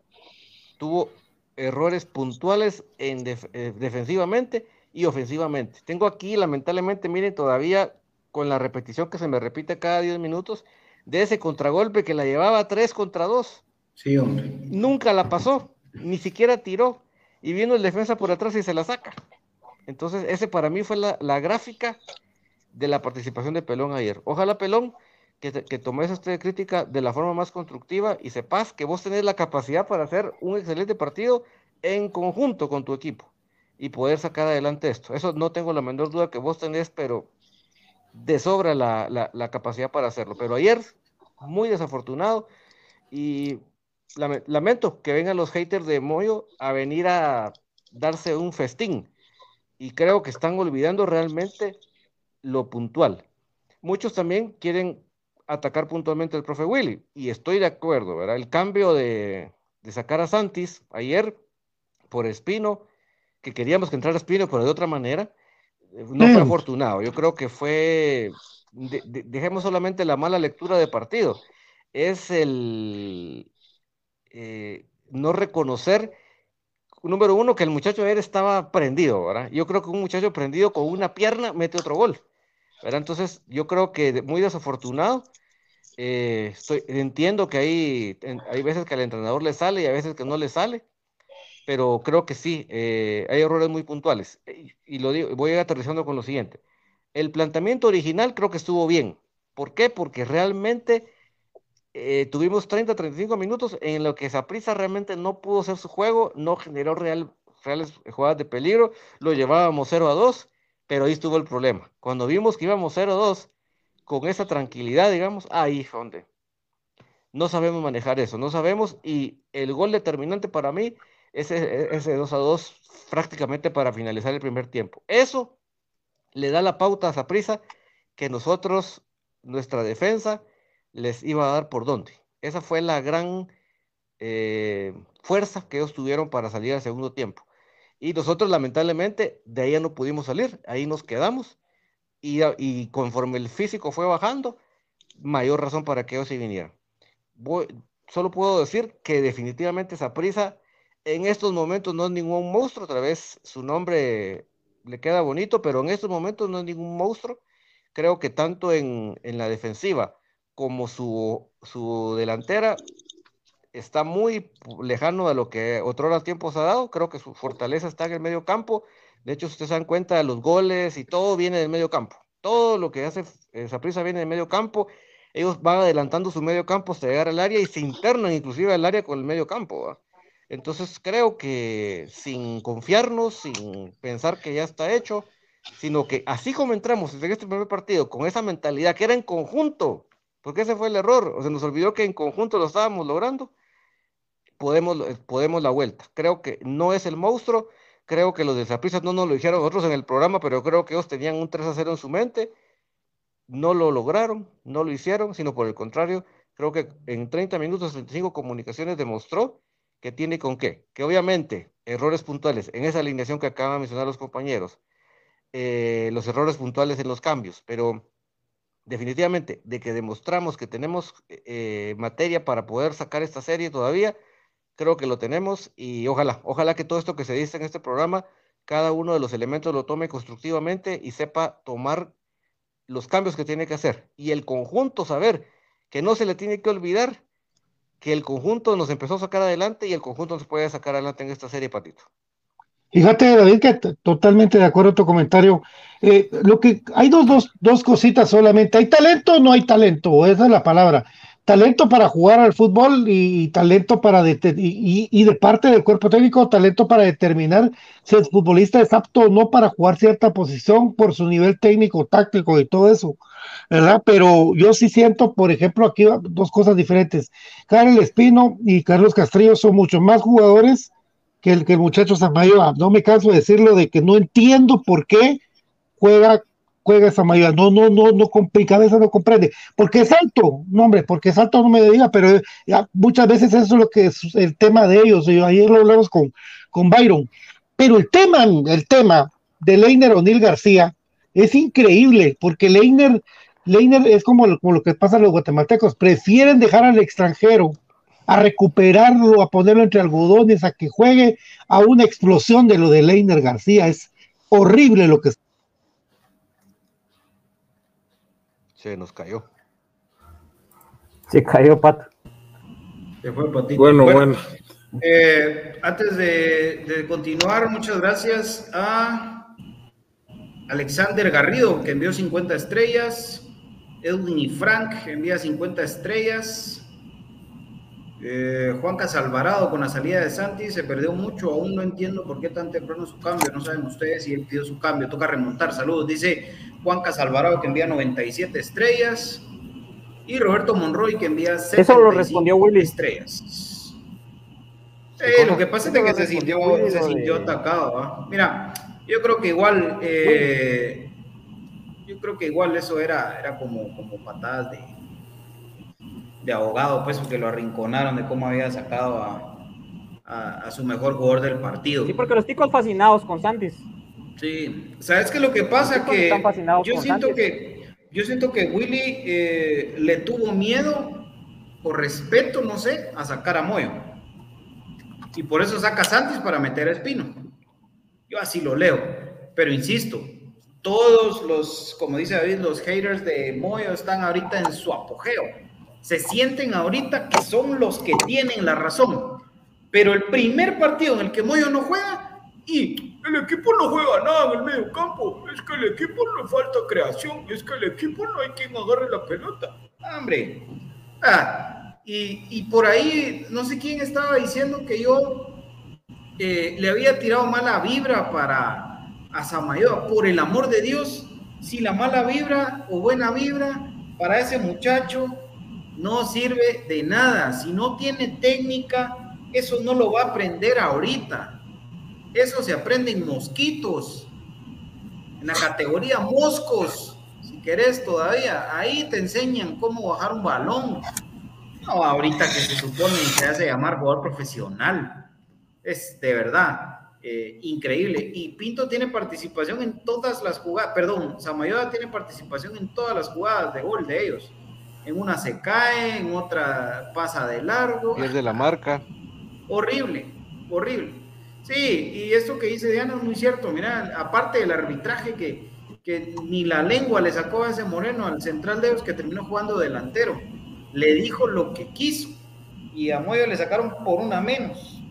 tuvo errores puntuales en eh, defensivamente y ofensivamente. Tengo aquí, lamentablemente, miren, todavía con la repetición que se me repite cada 10 minutos, de ese contragolpe que la llevaba 3 contra 2. Sí, hombre. Nunca la pasó, ni siquiera tiró. Y vino el defensa por atrás y se la saca. Entonces, ese para mí fue la, la gráfica de la participación de Pelón ayer. Ojalá Pelón que, que tomes esta crítica de la forma más constructiva y sepas que vos tenés la capacidad para hacer un excelente partido en conjunto con tu equipo y poder sacar adelante esto. Eso no tengo la menor duda que vos tenés, pero de sobra la, la, capacidad para hacerlo. Pero ayer, muy desafortunado y lamento que vengan los haters de Moyo a venir a darse un festín. Y creo que están olvidando realmente lo puntual. Muchos también quieren atacar puntualmente al profe Willy, y estoy de acuerdo, ¿verdad? El cambio de, sacar a Santis ayer por Espino, que queríamos que entrara Espino, pero de otra manera, eh, no fue afortunado. Yo creo que fue, dejemos solamente la mala lectura de partido, es el eh, no reconocer, número uno, que el muchacho ayer estaba prendido, ¿verdad? Yo creo que un muchacho prendido con una pierna mete otro gol. Entonces, yo creo que muy desafortunado. Eh, entiendo que hay, hay veces que al entrenador le sale y a veces que no le sale, pero creo que sí, eh, hay errores muy puntuales. Y, lo digo, voy a ir aterrizando con lo siguiente. El planteamiento original creo que estuvo bien. ¿Por qué? Porque realmente eh, tuvimos 30, 35 minutos en lo que Saprisa realmente no pudo hacer su juego, no generó real, reales jugadas de peligro, lo llevábamos 0 a 2 pero ahí estuvo el problema. Cuando vimos que íbamos 0-2, con esa tranquilidad, digamos, ahí donde no sabemos manejar eso, no sabemos, y el gol determinante para mí es ese 2 2 prácticamente para finalizar el primer tiempo. Eso le da la pauta a prisa que nosotros, nuestra defensa, les iba a dar por dónde. Esa fue la gran eh, fuerza que ellos tuvieron para salir al segundo tiempo. Y nosotros lamentablemente de ahí ya no pudimos salir, ahí nos quedamos. Y, y conforme el físico fue bajando, mayor razón para que ellos se vinieran. solo puedo decir que definitivamente esa prisa en estos momentos no es ningún monstruo, otra vez su nombre le queda bonito, pero en estos momentos no es ningún monstruo. Creo que tanto en, en la defensiva como su, su delantera está muy lejano de lo que otros tiempos ha dado. Creo que su fortaleza está en el medio campo. De hecho, si ustedes se dan cuenta, los goles y todo viene del medio campo. Todo lo que hace esa prisa viene del medio campo. Ellos van adelantando su medio campo hasta llegar al área y se internan inclusive al área con el medio campo. Entonces creo que sin confiarnos, sin pensar que ya está hecho, sino que así como entramos en este primer partido con esa mentalidad que era en conjunto, porque ese fue el error, o se nos olvidó que en conjunto lo estábamos logrando, podemos, podemos la vuelta. Creo que no es el monstruo, creo que los de no nos lo dijeron nosotros en el programa, pero creo que ellos tenían un 3 a 0 en su mente, no lo lograron, no lo hicieron, sino por el contrario, creo que en 30 minutos, 35 comunicaciones demostró que tiene con qué, que obviamente errores puntuales en esa alineación que acaban de mencionar los compañeros, eh, los errores puntuales en los cambios, pero definitivamente de que demostramos que tenemos eh, materia para poder sacar esta serie todavía, creo que lo tenemos y ojalá, ojalá que todo esto que se dice en este programa, cada uno de los elementos lo tome constructivamente y sepa tomar los cambios que tiene que hacer y el conjunto saber que no se le tiene que olvidar que el conjunto nos empezó a sacar adelante y el conjunto nos puede sacar adelante en esta serie, Patito. Fíjate, David, que totalmente de acuerdo a tu comentario. Eh, lo que hay dos, dos, dos cositas solamente. ¿Hay talento o no hay talento? Esa es la palabra talento para jugar al fútbol y, talento para y, y, de parte del cuerpo técnico, talento para determinar si el futbolista es apto o no para jugar cierta posición por su nivel técnico, táctico y todo eso, ¿verdad? Pero yo sí siento, por ejemplo, aquí dos cosas diferentes. Karel Espino y Carlos Castrillo son mucho más jugadores que el, que el muchacho Samayo. No me canso de decirlo de que no entiendo por qué juega juega esa mayoría. No, no, no, no, mi cabeza no comprende. Porque es alto, no, hombre, porque es alto no me diga, pero muchas veces eso es lo que es el tema de ellos. Y ayer lo hablamos con, con Byron. Pero el tema, el tema de Leiner O'Neill García es increíble, porque Leiner, Leiner es como, como lo que pasa a los guatemaltecos, prefieren dejar al extranjero a recuperarlo, a ponerlo entre algodones, a que juegue a una explosión de lo de Leiner García. Es horrible lo que Se nos cayó. Se cayó, Pato. Se fue Patito. Bueno, bueno. Eh, antes de, continuar, muchas gracias a Alexander Garrido, que envió 50 estrellas. Edwin y Frank envía 50 estrellas. Eh, Juan Casalvarado con la salida de Santi se perdió mucho, aún no entiendo por qué tan temprano su cambio, no saben ustedes si él pidió su cambio, toca remontar, saludos, dice Juan Casalvarado que envía 97 estrellas y Roberto Monroy que envía Eso lo respondió Willy. estrellas. Eh, lo que pasa es que se sintió, se sintió atacado. Mira, yo creo que igual, eh, yo creo que igual eso era, era como, como patadas de, de abogado, pues, porque lo arrinconaron de cómo había sacado a, a, su mejor jugador del partido. Sí, porque los ticos fascinados con Santis. Sí, sabes que lo que pasa que yo siento que yo siento que Willy eh, le tuvo miedo o respeto, no sé, a sacar a Moyo. Y por eso saca a Santis para meter a Espino. Yo así lo leo. Pero insisto, todos los, como dice David, los haters de Moyo están ahorita en su apogeo. Se sienten ahorita que son los que tienen la razón. Pero el primer partido en el que Moyo no juega, y el equipo no juega nada en el medio campo. Es que el equipo le falta creación. Es que el equipo no hay quien agarre la pelota. Hombre. Ah, y, y, por ahí, no sé quién estaba diciendo que yo eh, le había tirado mala vibra para a Samayoa. Por el amor de Dios, si la mala vibra o buena vibra para ese muchacho no sirve de nada. Si no tiene técnica, eso no lo va a aprender ahorita eso se aprende en mosquitos, en la categoría moscos, si querés todavía. Ahí te enseñan cómo bajar un balón. No, ahorita que se supone que se hace llamar jugador profesional. Es de verdad eh, increíble. Y Pinto tiene participación en todas las jugadas, perdón, Samayoda tiene participación en todas las jugadas de gol de ellos. En una se cae, en otra pasa de largo. de la marca. Horrible horrible. Sí, y esto que dice Diana es muy cierto. Mira, aparte del arbitraje que, que ni la lengua le sacó a ese Moreno al central de ellos que terminó jugando delantero. Le dijo lo que quiso y a Moyo le sacaron por una menos,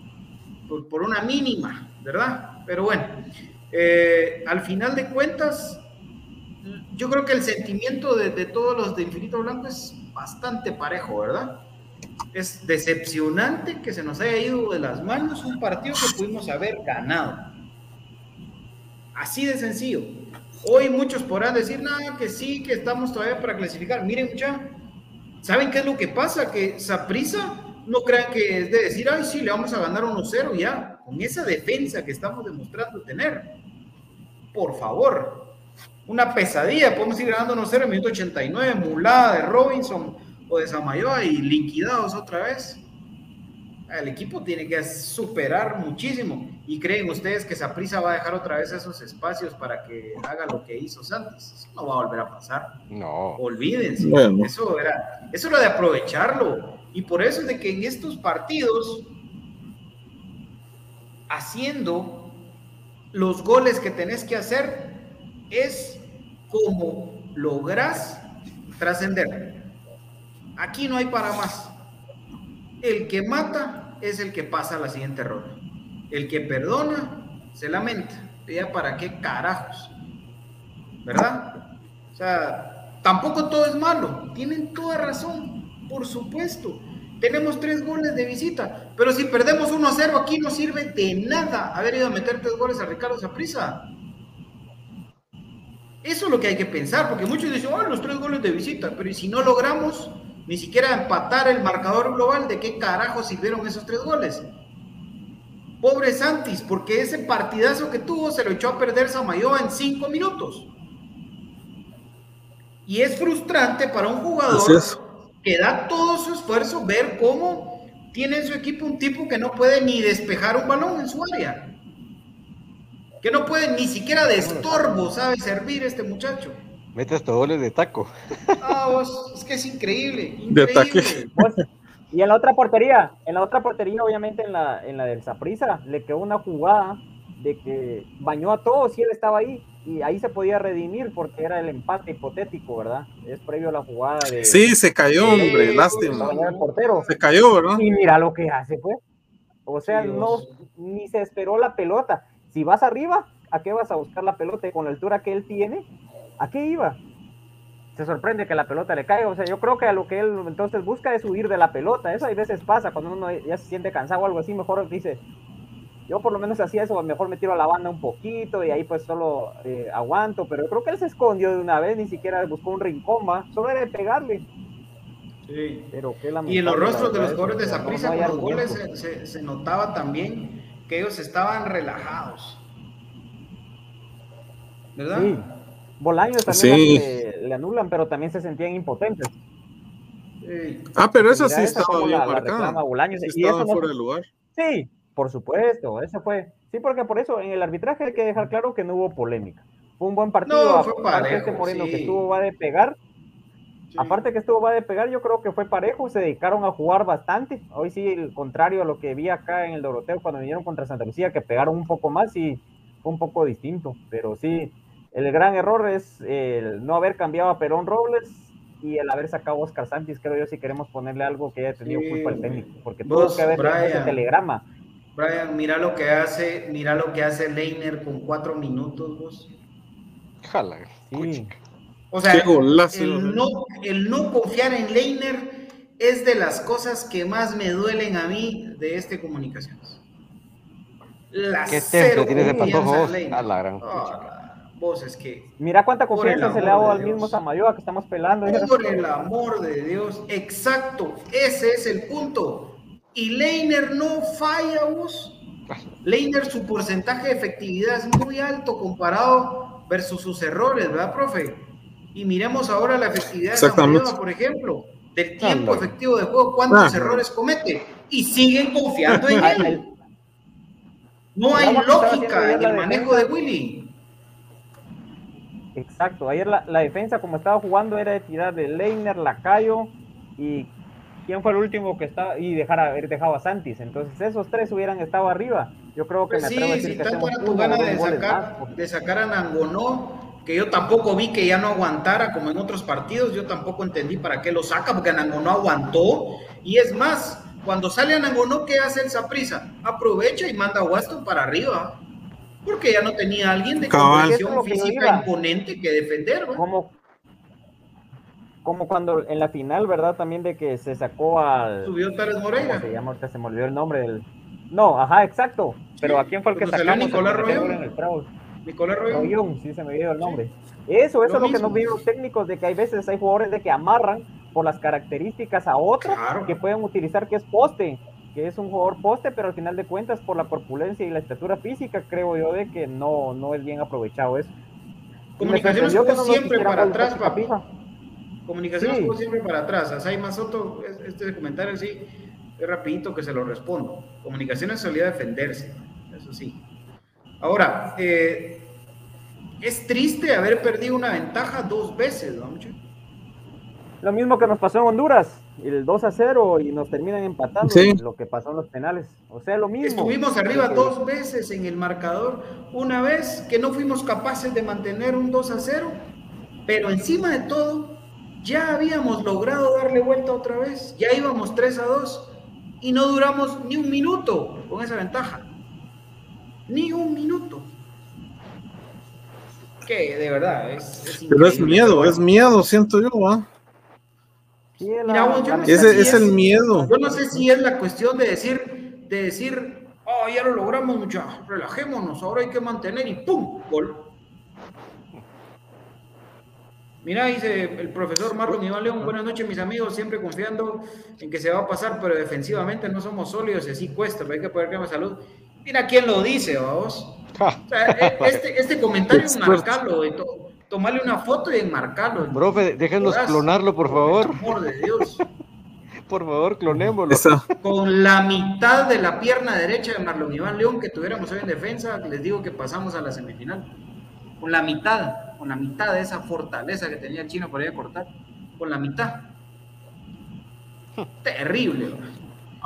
por, por una mínima, ¿verdad? Pero bueno, eh, al final de cuentas, yo creo que el sentimiento de, de todos los de Infinito Blanco es bastante parejo, ¿verdad? Es decepcionante que se nos haya ido de las manos un partido que pudimos haber ganado. Así de sencillo. Hoy muchos podrán decir, nada, que sí, que estamos todavía para clasificar. Miren, ya, ¿saben qué es lo que pasa? Que Saprisa no crean que es de decir, ay, sí, le vamos a ganar 1-0 ya, con esa defensa que estamos demostrando tener. Por favor, una pesadilla, podemos ir ganando 1-0 en minuto 89, mulada de Robinson o de Samayoa y liquidados otra vez. El equipo tiene que superar muchísimo. ¿Y creen ustedes que Saprisa va a dejar otra vez esos espacios para que haga lo que hizo Santos? Eso no va a volver a pasar. No. Olvídense. Bueno. Eso era, eso era de aprovecharlo. Y por eso es de que en estos partidos, haciendo los goles que tenés que hacer, es como lográs trascender. Aquí no hay para más. El que mata es el que pasa a la siguiente ronda. El que perdona se lamenta. Ya para qué carajos. ¿Verdad? O sea, tampoco todo es malo. Tienen toda razón. Por supuesto. Tenemos tres goles de visita. Pero si perdemos 1-0 aquí no sirve de nada haber ido a meter tres goles a Ricardo Zaprisa. Eso es lo que hay que pensar, porque muchos dicen, oh, los tres goles de visita, pero ¿y si no logramos ni siquiera empatar el marcador global, ¿de qué carajo sirvieron esos tres goles? Pobre Santis, porque ese partidazo que tuvo se lo echó a perder Samayoa en cinco minutos. Y es frustrante para un jugador es. que da todo su esfuerzo ver cómo tiene en su equipo un tipo que no puede ni despejar un balón en su área. Que no puede ni siquiera de estorbo, sabe servir este muchacho. Mete hasta goles de taco. Ah, vos, es que es increíble. De increíble. ataque. Y en la otra portería, en la otra portería, obviamente en la, en la del Saprisa, le quedó una jugada de que bañó a todos y él estaba ahí. Y ahí se podía redimir porque era el empate hipotético, ¿verdad? Es previo a la jugada de. Sí, se cayó, hombre, lástima. portero. Se cayó, ¿verdad? Y mira lo que hace, pues. O sea, Dios. no, ni se esperó la pelota. Si vas arriba, ¿a qué vas a buscar la pelota? Y con la altura que él tiene, ¿a qué iba? Se sorprende que la pelota le caiga. O sea, yo creo que a lo que él entonces busca es huir de la pelota. Eso a veces pasa cuando uno ya se siente cansado o algo así. Mejor dice, yo por lo menos hacía eso, mejor me tiro a la banda un poquito y ahí pues solo eh, aguanto. Pero creo que él se escondió de una vez, ni siquiera buscó un rincón más. Solo era de pegarle. Sí. Pero qué Y en los rostros de los jugadores de Saprissa no- no con hay los goles se- se notaba también que ellos estaban relajados. ¿Verdad? Sí. Bolaños también Sí. le, le anulan, pero también se sentían impotentes. Sí. Ah, pero Mira, sí esa estaba bien Bolaños, Sí y eso estaba no- fuera de lugar. Sí, por supuesto, eso fue. Sí, porque por eso en el arbitraje hay que dejar claro que no hubo polémica. Fue un buen partido. No, fue parejo, este Moreno que sí. estuvo va de pegar. Sí. Aparte que estuvo va de pegar, yo creo que fue parejo, se dedicaron a jugar bastante. Hoy sí, el contrario a lo que vi acá en el Doroteo cuando vinieron contra Santa Lucía, que pegaron un poco más y fue un poco distinto. Pero sí, el gran error es el no haber cambiado a Perón Robles y el haber sacado a Oscar Sánchez, creo yo, si queremos ponerle algo que haya tenido Sí, culpa el güey. técnico, porque Vos, tuvo que haber ese telegrama. Brian, mira lo que hace, mira lo que hace Leiner con cuatro minutos, vos. Jala. Sí. O sea, Qué golazo. el no, el no confiar en Leiner es de las cosas que más me duelen a mí de este comunicaciones. La ¿Qué cero tienes de patojo. A la gran Ah, vos es que, Mira cuánta confianza se le amor ha dado de al mismo. Samayoa que estamos pelando. Por el amor de Dios, exacto, ese es el punto. Y Leiner no falla, vos. Leiner, su porcentaje de efectividad es muy alto comparado versus sus errores, ¿verdad, profe? Y miremos ahora la efectividad de. Samayoa, por ejemplo, del tiempo efectivo de juego, cuántos Ah. errores comete. Y siguen confiando en él. No hay lógica en el la manejo de. Willy. Exacto, ayer la, la defensa como estaba jugando era de tirar de Leiner, Lacayo y quién fue el último que estaba y dejar haber dejado a Santis. Entonces esos tres hubieran estado arriba. Yo creo que Pues me sí, atrevo a decir si que tanto era tu gana de sacar, más. de sacar a Nangonó, que yo tampoco vi que ya no aguantara como en otros partidos, yo tampoco entendí para qué lo saca, porque Nangonó aguantó, y es más, cuando sale a Nangonó, ¿qué hace el Saprisa? Aprovecha y manda a Waston para arriba, porque ya no tenía alguien de condición física imponente que defender, ¿va? Como, como cuando en la final, ¿verdad? También de que se sacó al... Subió Tárez ¿Cómo Moreira. se llama? Ahorita se me olvidó el nombre del... No, ajá, exacto. Pero ¿a quién fue el que sacamos? Nicolás El Nicolás Royo. Rollón, sí se me olvidó el nombre. Eso, eso Lo es lo que nos vimos los técnicos, de que hay veces hay jugadores de que amarran por las características a otro Claro. que pueden utilizar que es poste, que es un jugador poste, pero al final de cuentas por la corpulencia y la estatura física, creo yo de que no, no es bien aprovechado eso. Comunicaciones jugó no siempre para atrás, a papi. Comunicaciones Sí. jugó siempre para atrás. Asai Mazoto, es- este comentario sí, es rapidito que se lo respondo. Comunicaciones solía defenderse, eso sí. Ahora, eh, es triste haber perdido una ventaja dos veces, ¿no? Lo mismo que nos pasó en Honduras, el 2 a 0 y nos terminan empatando, Sí. lo que pasó en los penales. O sea, lo mismo. Estuvimos arriba Que- dos veces en el marcador. Una vez que no fuimos capaces de mantener un 2 a 0, pero encima de todo, ya habíamos logrado darle vuelta otra vez. Ya íbamos 3 a 2 y no duramos ni un minuto con esa ventaja. Ni un minuto. Que de verdad es. es Pero es miedo, es miedo, siento yo, Mira, vos, yo no sé Ese si es el miedo. Yo no sé si es la cuestión de decir, de decir, oh, ya lo logramos, muchachos, relajémonos, ahora hay que mantener y ¡pum! Gol. Mira, dice el profesor Marlon Iván León, buenas noches mis amigos, siempre confiando en que se va a pasar, pero defensivamente no somos sólidos y así cuesta, pero hay que poder crear salud. Mira quién lo dice, vamos. O sea, e- este, este comentario y to- tomarle una foto y enmarcarlo. Profe, déjenos clonarlo, por favor. el amor de Dios. Por favor, clonémoslo. Con la mitad de la pierna derecha de Marlon Iván León que tuviéramos hoy en defensa, les digo que pasamos a la semifinal. Con la mitad, con la mitad de esa fortaleza que tenía el chino para ir a cortar, con la mitad. Terrible.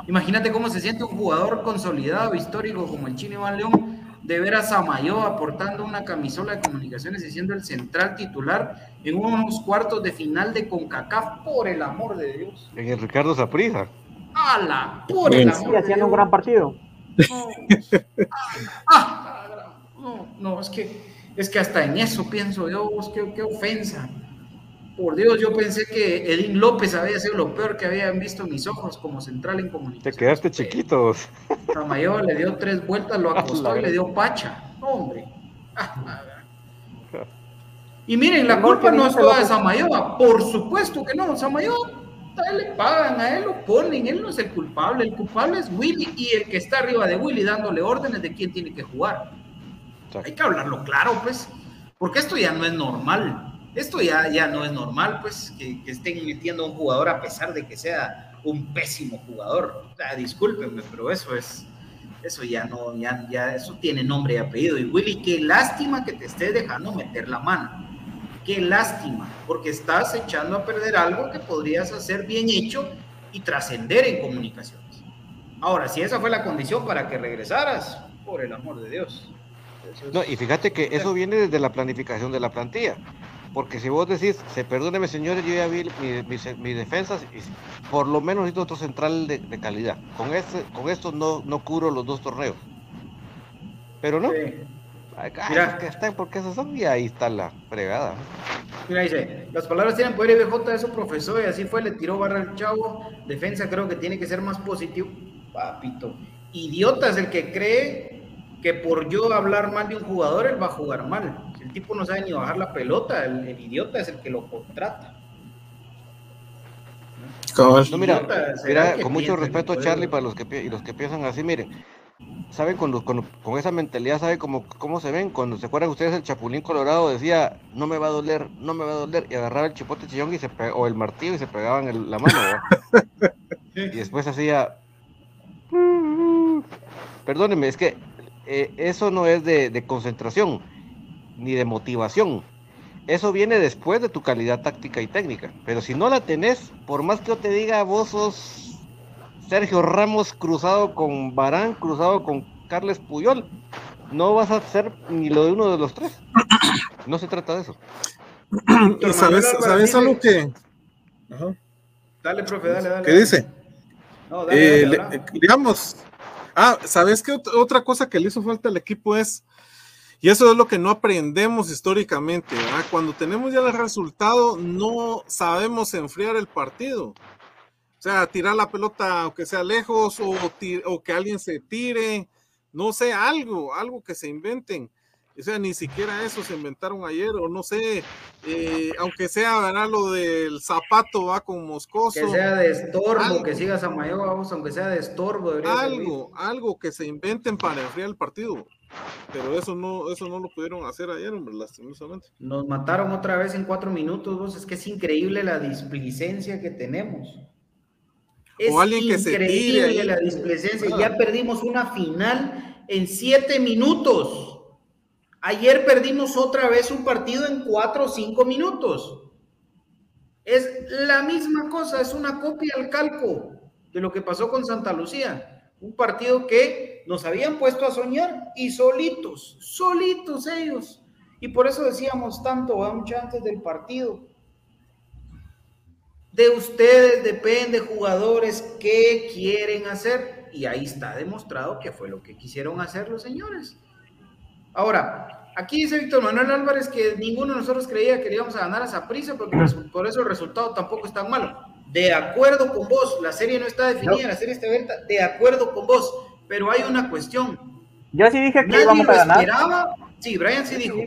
Imagínate cómo se siente un jugador consolidado, histórico como el chino Iván León, de ver a Samayo aportando una camisola de comunicaciones y siendo el central titular en unos cuartos de final de CONCACAF, por el amor de Dios. En el Ricardo Zaprisa. ¡Hala! Por el Sí, amor de haciendo un gran partido. Ah, no, no, es que, es que hasta en eso pienso yo, qué ofensa. Por Dios, yo pensé que Edín López había sido lo peor que habían visto mis ojos como central en Te comunicación. quedaste chiquitos. Samayoa le dio tres vueltas, lo acostó la y le dio pacha. No, hombre. Ah, Y miren, la culpa no es toda de. Samayoa. Por supuesto que no. Samayoa, a él le pagan, a él lo ponen. Él no es el culpable. El culpable es Willy y el que está arriba de Willy dándole órdenes de quién tiene que jugar. Hay que hablarlo claro, pues. Porque esto ya no es normal. Esto ya, ya no es normal, pues, que, estén metiendo a un jugador a pesar de que sea un pésimo jugador. Sea, discúlpenme, pero eso es, eso ya no, ya, ya, eso tiene nombre y apellido. Y Willy, qué lástima que te estés dejando meter la mano. Qué lástima, porque estás echando a perder algo que podrías hacer bien hecho y trascender en comunicaciones. Ahora, si esa fue la condición para que regresaras, por el amor de Dios. No, y fíjate que eso viene desde la planificación de la plantilla. Porque si vos decís, se perdóneme señores, yo ya vi mi- mis, defensas y por lo menos necesito otro central de, de calidad. Con, este, con esto no, no cubro los dos torneos. Pero no. Sí. Ay, ay, Mira. porque están, porque esos son y ahí está la fregada. Mira, dice, las palabras tienen poder y BJ eso profesor y así fue, le tiró barra al chavo, defensa creo que tiene que ser más positivo. Papito, idiota es el que cree que por yo hablar mal de un jugador, él va a jugar mal. Tipo no sabe ni bajar la pelota, el, el idiota es el que lo contrata. No, mira, con mucho respeto, Charlie, para los que y los que piensan así, miren, saben cuando, cuando- con esa mentalidad, saben cómo, cómo se ven. Cuando se acuerdan ustedes, el Chapulín Colorado decía, no me va a doler, no me va a doler, y agarraba el chipote chillón y se pe- o el martillo y se pegaban la mano. y después hacía. Perdónenme, es que eh, eso no es de, de concentración ni de motivación. Eso viene después de tu calidad táctica y técnica. Pero si no la tenés, por más que yo te diga, vos sos Sergio Ramos cruzado con Barán, cruzado con Carles Puyol, no vas a ser ni lo de uno de los tres. No se trata de eso. y sabes, ¿sabes algo que. Ajá. Dale, profe, dale, dale. ¿Qué dice? No, dale, Eh, dale, le- habla. digamos, ah, ¿sabes qué ot- otra cosa que le hizo falta al equipo es, y eso es lo que no aprendemos históricamente, ¿verdad? cuando tenemos ya el resultado, no sabemos enfriar el partido. O sea, tirar la pelota aunque sea lejos o, que alguien se tire, no sé, algo, algo que se inventen. O sea, ni siquiera eso se inventaron ayer, o no sé, eh, aunque sea lo del zapato va con Moscoso. Que sea de estorbo, algo. que sigas a Mayo, vamos, aunque sea de estorbo, servir. algo, algo que se inventen para enfriar el partido. Pero eso no, eso no lo pudieron hacer ayer, hombre, lastimosamente. Nos mataron otra vez en cuatro minutos, vos. Es que es increíble la displicencia que tenemos. Es O alguien que se tire la displicencia. Ah. Ya perdimos una final en siete minutos. Ayer perdimos otra vez un partido en cuatro o cinco minutos. Es la misma cosa, es una copia al calco de lo que pasó con Santa Lucía. Un partido que nos habían puesto a soñar y solitos, solitos ellos. Y por eso decíamos tanto, mucho antes del partido. De ustedes depende, jugadores, qué quieren hacer. Y ahí está demostrado que fue lo que quisieron hacer los señores. Ahora, aquí dice Víctor Manuel Álvarez que ninguno de nosotros creía que íbamos a ganar a Saprissa, porque resu- por eso el resultado tampoco es tan malo. De acuerdo con vos, la serie no está definida, la serie está abierta, de acuerdo con vos, pero hay una cuestión. Yo sí dije que Nadie íbamos lo a ganar. esperaba. Sí, Brian sí dijo.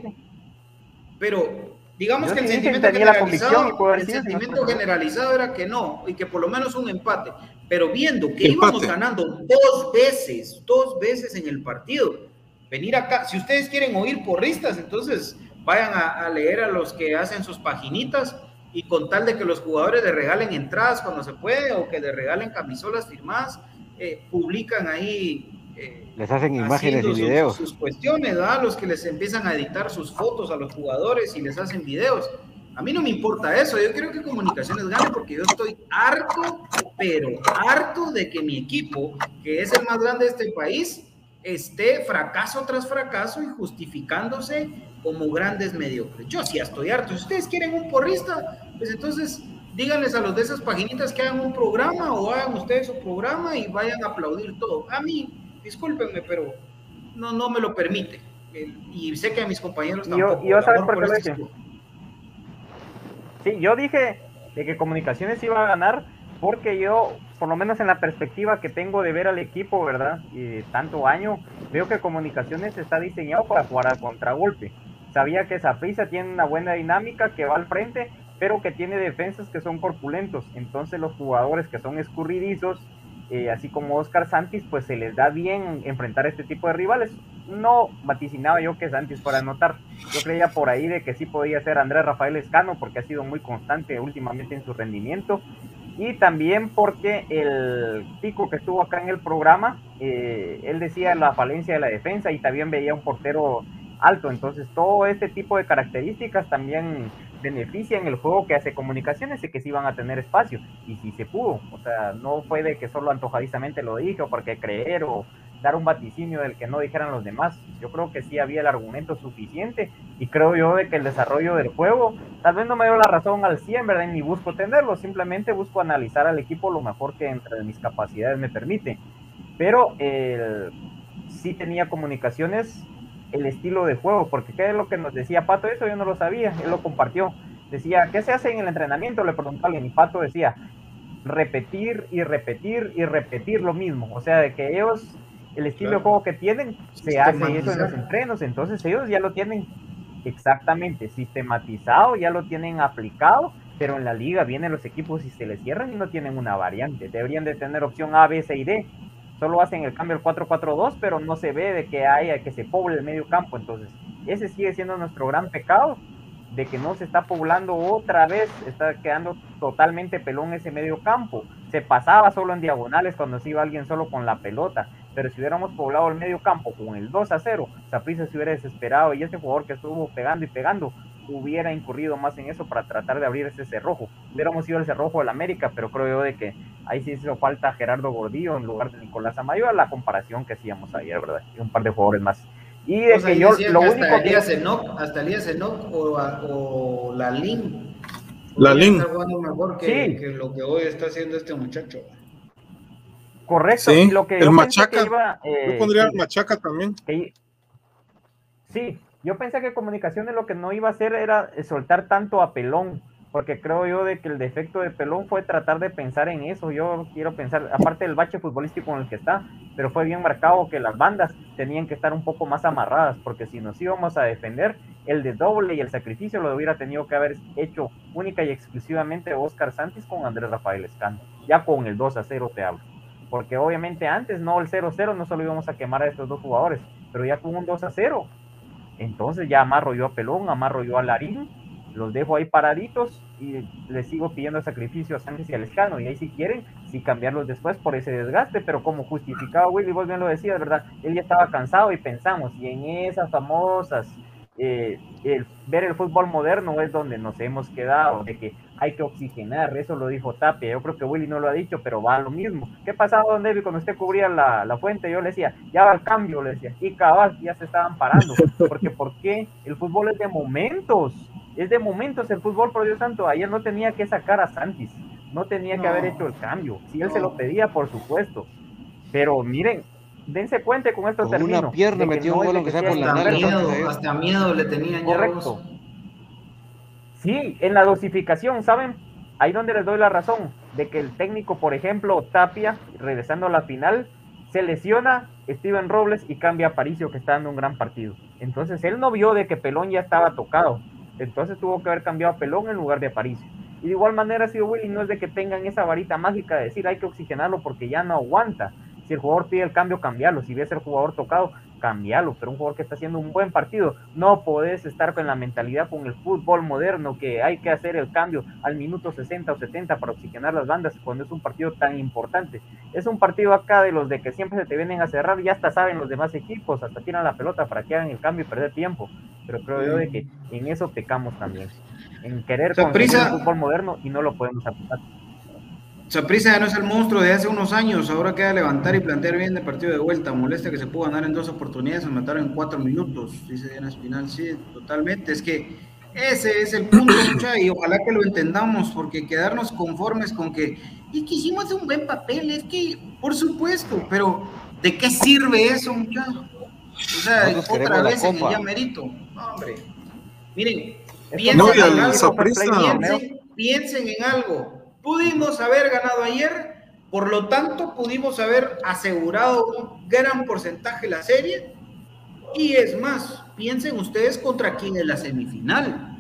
Pero digamos Yo que el sí dije que sentimiento el no generalizado era que no, y que por lo menos un empate. Pero viendo que Empate. íbamos ganando dos veces, dos veces en el partido, venir acá, si ustedes quieren oír porristas, entonces vayan a, a leer a los que hacen sus paginitas y con tal de que los jugadores le regalen entradas cuando se puede o que le regalen camisolas firmadas, eh, publican ahí eh, Les hacen imágenes y sus- videos. Sus, cuestiones, ¿verdad? Los que les empiezan a editar sus fotos a los jugadores y les hacen videos. A mí no me importa eso, yo quiero que Comunicaciones gane porque yo estoy harto, pero harto de que mi equipo, que es el más grande de este país, esté fracaso tras fracaso y justificándose como grandes mediocres. Yo sí estoy harto. Si ustedes quieren un porrista, pues entonces díganles a los de esas paginitas que hagan un programa o hagan ustedes su programa y vayan a aplaudir todo. A mí, discúlpenme, pero no, no me lo permite. Y sé que a mis compañeros yo- tampoco. yo, el ¿sabes por qué lo dije? Sí, yo dije de que Comunicaciones iba a ganar porque yo, por lo menos en la perspectiva que tengo de ver al equipo, ¿verdad? Y tanto año, veo que Comunicaciones está diseñado para jugar al contragolpe. Sabía que Saprissa tiene una buena dinámica, que va al frente, pero que tiene defensas que son corpulentos. Entonces los jugadores que son escurridizos, eh, así como Oscar Santis, pues se les da bien enfrentar este tipo de rivales. No vaticinaba yo que Santis fuera a anotar. Yo creía por ahí de que sí podía ser Andrés Rafael Escano, porque ha sido muy constante últimamente en su rendimiento. Y también porque el pico que estuvo acá en el programa, eh, él decía la falencia de la defensa y también veía un portero alto. Entonces todo este tipo de características también benefician el juego que hace comunicaciones y que sí van a tener espacio. Y si se pudo, o sea, no fue de que solo antojadizamente lo dije o porque creer o dar un vaticinio del que no dijeran los demás. Yo creo que sí había el argumento suficiente y creo yo de que el desarrollo del juego, tal vez no me dio la razón al 100, ¿verdad? Ni busco tenerlo, simplemente busco analizar al equipo lo mejor que entre mis capacidades me permite. Pero el, sí tenía comunicaciones el estilo de juego, porque qué es lo que nos decía Pato, eso yo no lo sabía, él lo compartió. Decía, ¿qué se hace en el entrenamiento? Le preguntó a alguien y Pato decía, repetir y repetir y repetir lo mismo. O sea, de que ellos, el estilo de juego que tienen, se hace eso en los entrenos, entonces ellos ya lo tienen exactamente sistematizado, ya lo tienen aplicado, pero en la liga vienen los equipos y se les cierran y no tienen una variante. Deberían de tener opción A, B, C y D. Solo hacen el cambio al 4-4-2, pero no se ve de que haya que se poble el medio campo. Entonces, ese sigue siendo nuestro gran pecado de que no se está poblando otra vez, está quedando totalmente pelón ese medio campo. Se pasaba solo en diagonales cuando se iba alguien solo con la pelota, pero si hubiéramos poblado el medio campo con el 2 a 0, Saprissa se hubiera desesperado y este jugador que estuvo pegando y pegando hubiera incurrido más en eso para tratar de abrir ese cerrojo. Hubiéramos sido el cerrojo del América, pero creo yo de que ahí sí hizo falta Gerardo Gordillo en lugar de Nicolás Amayo, a la comparación que hacíamos ayer, ¿verdad? Y un par de jugadores más. Y de O sea, que yo lo que único hasta que Elías Enoch, hasta Elías Enoch o, o la Lin. La Lin. Está jugando mejor que, Sí. que lo que hoy está haciendo este muchacho. Correcto, Sí, y lo que el yo pensé Machaca. que iba, eh, Yo pondría al Machaca también. que- sí, yo pensé que comunicaciones lo que no iba a hacer era eh, soltar tanto a Pelón, porque creo yo de que el defecto de Pelón fue tratar de pensar en eso. Yo quiero pensar, aparte del bache futbolístico en el que está, pero fue bien marcado que las bandas tenían que estar un poco más amarradas, porque si nos íbamos a defender, el de doble y el sacrificio lo hubiera tenido que haber hecho única y exclusivamente Oscar Santis con Andrés Rafael Escano, ya con el 2 a 0 te hablo. Porque obviamente antes, no el 0-0, no solo íbamos a quemar a estos dos jugadores, pero ya con un 2 a 0. Entonces ya amarro yo a Pelón, amarro yo a Larín, los dejo ahí paraditos y les sigo pidiendo sacrificio a Sánchez y a Lescano. Y ahí si quieren, sí cambiarlos después por ese desgaste, pero como justificaba Willy, vos bien lo decías, ¿verdad? Él ya estaba cansado y pensamos, y en esas famosas, eh, ver el fútbol moderno es donde nos hemos quedado, de que hay que oxigenar, eso lo dijo Tapia, yo creo que Willy no lo ha dicho, pero va a lo mismo. ¿Qué pasaba, don David, cuando usted cubría la, la fuente? Yo le decía, ya va el cambio, le decía, y cabal, ya se estaban parando, porque ¿por qué? El fútbol es de momentos, es de momentos el fútbol, por Dios santo, ayer no tenía que sacar a Santis, no tenía que haber hecho el cambio, si él No. se lo pedía, por supuesto, pero miren, dense cuenta con esto Con una pierna metió no gol, que sea sea con la Hasta miedo, hasta miedo le tenían ya Correcto. vos. Sí, en la dosificación, ¿saben? Ahí donde les doy la razón, de que el técnico, por ejemplo, Tapia, regresando a la final, se lesiona Steven Robles y cambia a Paricio, que está dando un gran partido. Entonces él no vio de que Pelón ya estaba tocado. Entonces tuvo que haber cambiado a Pelón en lugar de Aparicio. Y de igual manera, si Willy no es de que tengan esa varita mágica de decir hay que oxigenarlo porque ya no aguanta. Si el jugador pide el cambio, cambiarlo. Si ves el jugador tocado, cambiarlo. Pero un jugador que está haciendo un buen partido, no podés estar con la mentalidad con el fútbol moderno que hay que hacer el cambio al minuto 60 o 70 para oxigenar las bandas cuando es un partido tan importante. Es un partido acá de los de que siempre se te vienen a cerrar y hasta saben los demás equipos, hasta tiran la pelota para que hagan el cambio y perder tiempo. Pero creo yo de que en eso pecamos también. En querer Saprissa- conseguir el fútbol moderno y no lo podemos aplicar. Saprissa ya no es el monstruo de hace unos años, ahora queda levantar y plantear bien el partido de vuelta. Molesta que se pudo ganar en dos oportunidades, se mataron en cuatro minutos, dice Diana Espinal. Sí, totalmente. Es que ese es el punto, mucha, y ojalá que lo entendamos, porque quedarnos conformes con que, y que hicimos un buen papel, es que, por supuesto, pero ¿de qué sirve eso, mucha? O sea, Nosotros otra vez en el ya merito. No, hombre. Miren, piensen no, en al algo, piensen, piensen en algo. Pudimos haber ganado ayer, por lo tanto, pudimos haber asegurado un gran porcentaje la serie. Y es más, piensen ustedes contra quién es la semifinal.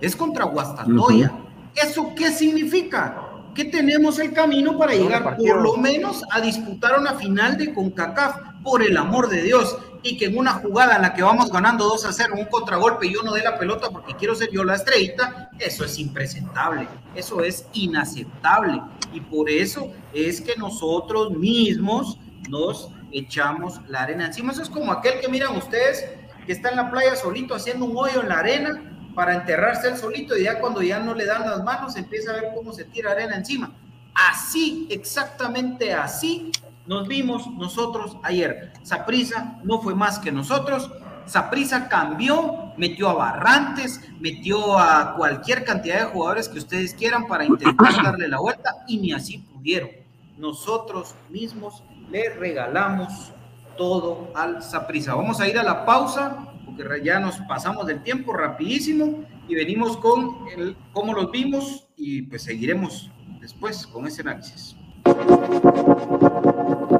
Es contra Guastatoya. ¿Eso qué significa? Que tenemos el camino para llegar por lo menos a disputar una final de CONCACAF, por el amor de Dios. Y que en una jugada en la que vamos ganando 2 a 0, un contragolpe y yo no dé la pelota porque quiero ser yo la estrellita, eso es impresentable, eso es inaceptable. Y por eso es que nosotros mismos nos echamos la arena encima. Eso es como aquel que miran ustedes que está en la playa solito haciendo un hoyo en la arena para enterrarse él solito y ya cuando ya no le dan las manos empieza a ver cómo se tira arena encima. Así, exactamente así nos vimos nosotros ayer. Saprisa no fue más que nosotros. Saprisa cambió, metió a Barrantes, metió a cualquier cantidad de jugadores que ustedes quieran para intentar darle la vuelta y ni así pudieron. Nosotros mismos le regalamos todo al Saprisa. Vamos a ir a la pausa porque ya nos pasamos del tiempo rapidísimo y venimos con el cómo los vimos y pues seguiremos después con ese análisis. Thank you.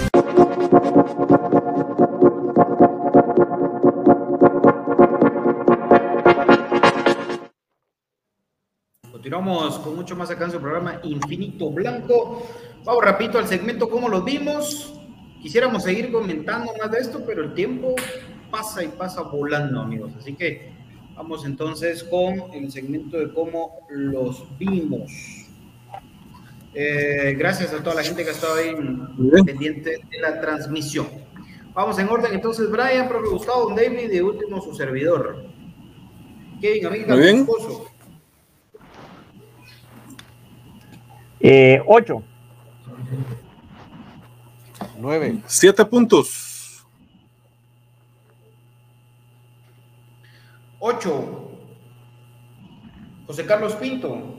Continuamos con mucho más acá en su programa Infinito Blanco. Vamos rapidito al segmento cómo lo vimos. Quisiéramos seguir comentando más de esto, pero el tiempo pasa y pasa volando, amigos. Así que vamos entonces con el segmento de cómo los vimos. Eh, gracias a toda la gente que ha estado ahí pendiente de la transmisión. Vamos en orden entonces, Brian, profe Gustavo, David y de último su servidor. Kevin, amiga, Muy bien. esposo. Eh, 8. 9. Siete puntos. 8. José Carlos Pinto.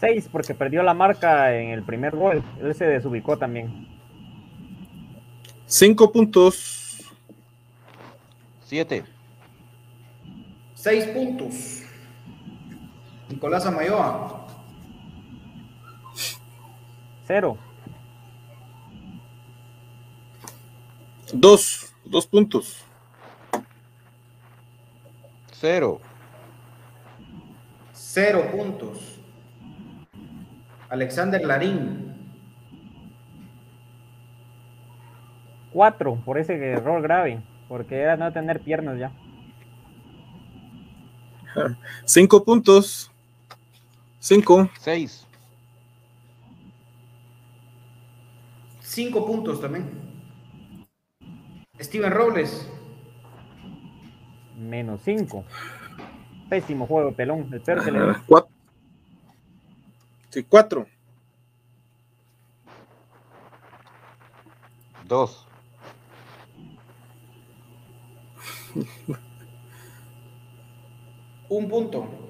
6 porque perdió la marca en el primer gol. Él se desubicó también. Cinco puntos. 7. 6 puntos. Nicolás Amayoa. 0. Dos. Dos puntos. 0. 0 puntos. Alexander Larín. 4 por ese error grave. Porque era no tener piernas ya. Cinco puntos. Cinco. Seis. Cinco puntos también. Steven Robles. Menos cinco. Pésimo juego, pelón. El peor que le dio. Cuatro. Sí, cuatro. Dos. Un punto.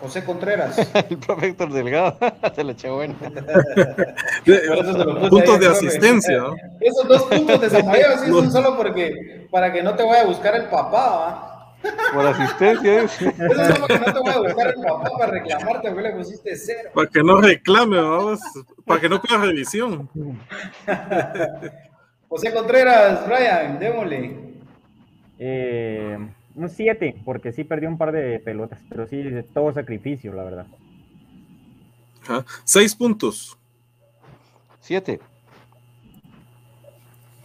José Contreras. el profe Héctor Delgado. Se la echó buena. Puntos de asistencia. ¿no? Esos dos puntos de Samayo sí son solo porque, para que no te vaya a buscar el papá, ¿va? Por asistencia. Eso es solo que no te voy a buscar el papá para reclamarte porque le pusiste cero. Para que no reclame, vamos. Para que no pida revisión. José Contreras, Brian, démosle. Eh, un 7, porque sí perdió un par de pelotas, pero sí, de todo sacrificio, la verdad. Ajá. Seis puntos. Siete.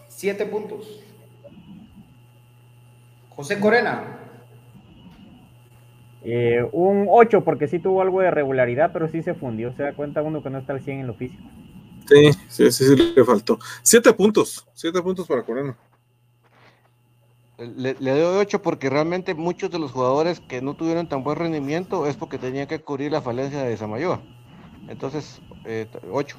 Siete puntos. José Corena. Eh, un 8, porque sí tuvo algo de regularidad, pero sí se fundió. Se da cuenta uno que no está al 100 en lo físico. Sí, sí, sí, sí, le faltó. Siete puntos. Siete puntos para Corena. Le, le doy 8 porque realmente muchos de los jugadores que no tuvieron tan buen rendimiento es porque tenían que cubrir la falencia de Samayoa. Entonces, 8.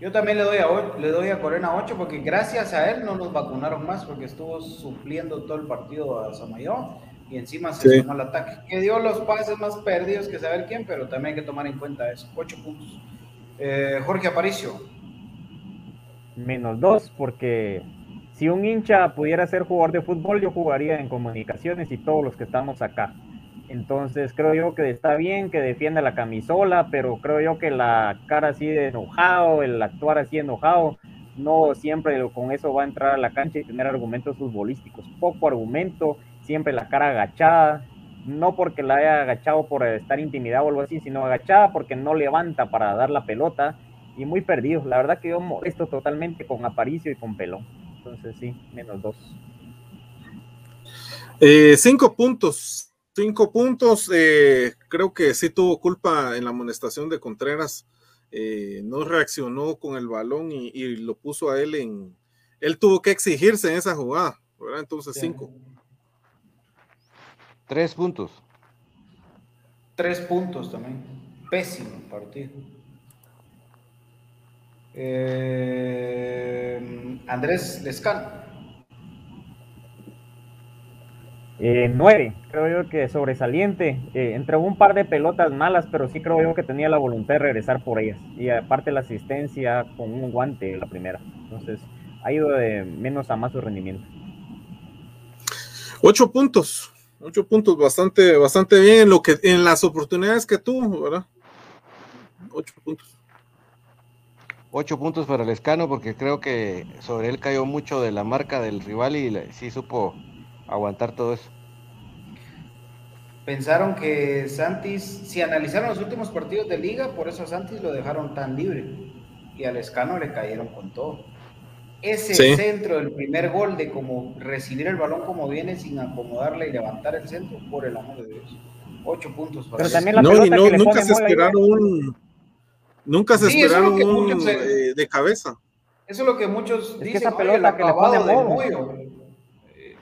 Yo también le doy, a, le doy a Corena 8 porque gracias a él no nos vacunaron más porque estuvo supliendo todo el partido a Samayoa y encima se Sí. sumó al ataque. Que dio los pases más perdidos que saber quién, pero también hay que tomar en cuenta eso. 8 puntos. Eh, Jorge Aparicio. Menos 2, porque si un hincha pudiera ser jugador de fútbol, yo jugaría en comunicaciones y todos los que estamos acá. Entonces creo yo que está bien que defienda la camisola, pero creo yo que la cara así de enojado, el actuar así enojado, no siempre con eso va a entrar a la cancha y tener argumentos futbolísticos. Poco argumento, siempre la cara agachada, no porque la haya agachado por estar intimidado o algo así, sino agachada porque no levanta para dar la pelota y muy perdido. La verdad que yo molesto totalmente con Aparicio y con Pelón. Entonces sí, menos dos. Eh, cinco puntos. Cinco puntos. eh, creo que sí tuvo culpa en la amonestación de Contreras. eh, no reaccionó con el balón y, y lo puso a él en. Él tuvo que exigirse en esa jugada. ¿verdad? Entonces, cinco. 3 puntos. Tres puntos también. Pésimo partido. Eh, Andrés Lescano. Eh, nueve, creo yo que sobresaliente. Eh, entregó un par de pelotas malas, pero sí creo yo que tenía la voluntad de regresar por ellas. Y aparte la asistencia con un guante la primera. Entonces ha ido de menos a más su rendimiento. Ocho puntos. Ocho puntos, bastante, bastante bien en lo que, en las oportunidades que tuvo, ¿verdad? Ocho puntos. 8 puntos para el Escano porque creo que sobre él cayó mucho de la marca del rival y le- sí supo aguantar todo eso. Pensaron que Santis, si analizaron los últimos partidos de liga, por eso a Santis lo dejaron tan libre. Y al Escano le cayeron con todo. Ese Sí. centro del primer gol de como recibir el balón como viene sin acomodarle y levantar el centro, por el amor de Dios. Ocho puntos para Pero el también la No, pelota no, que le nunca se esperaron un. Nunca se Sí, es esperaron que un se- eh, de cabeza. Eso es lo que muchos que dicen, esa "Oye, pelota el que le pone de Modo". Moyo. Eh,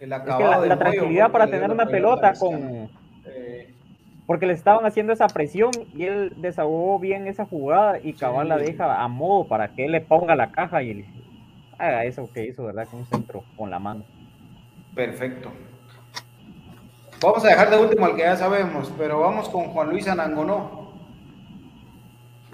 El Es que la, tranquilidad para que tener una pelota con... Eh, Porque le estaban haciendo esa presión y él desahogó bien esa jugada y Cabal la deja a modo para que él le ponga la caja y le haga eso que hizo, ¿verdad? Con un centro con la mano. Perfecto. Vamos a dejar de último al que ya sabemos, pero vamos con Juan Luis Anangonó.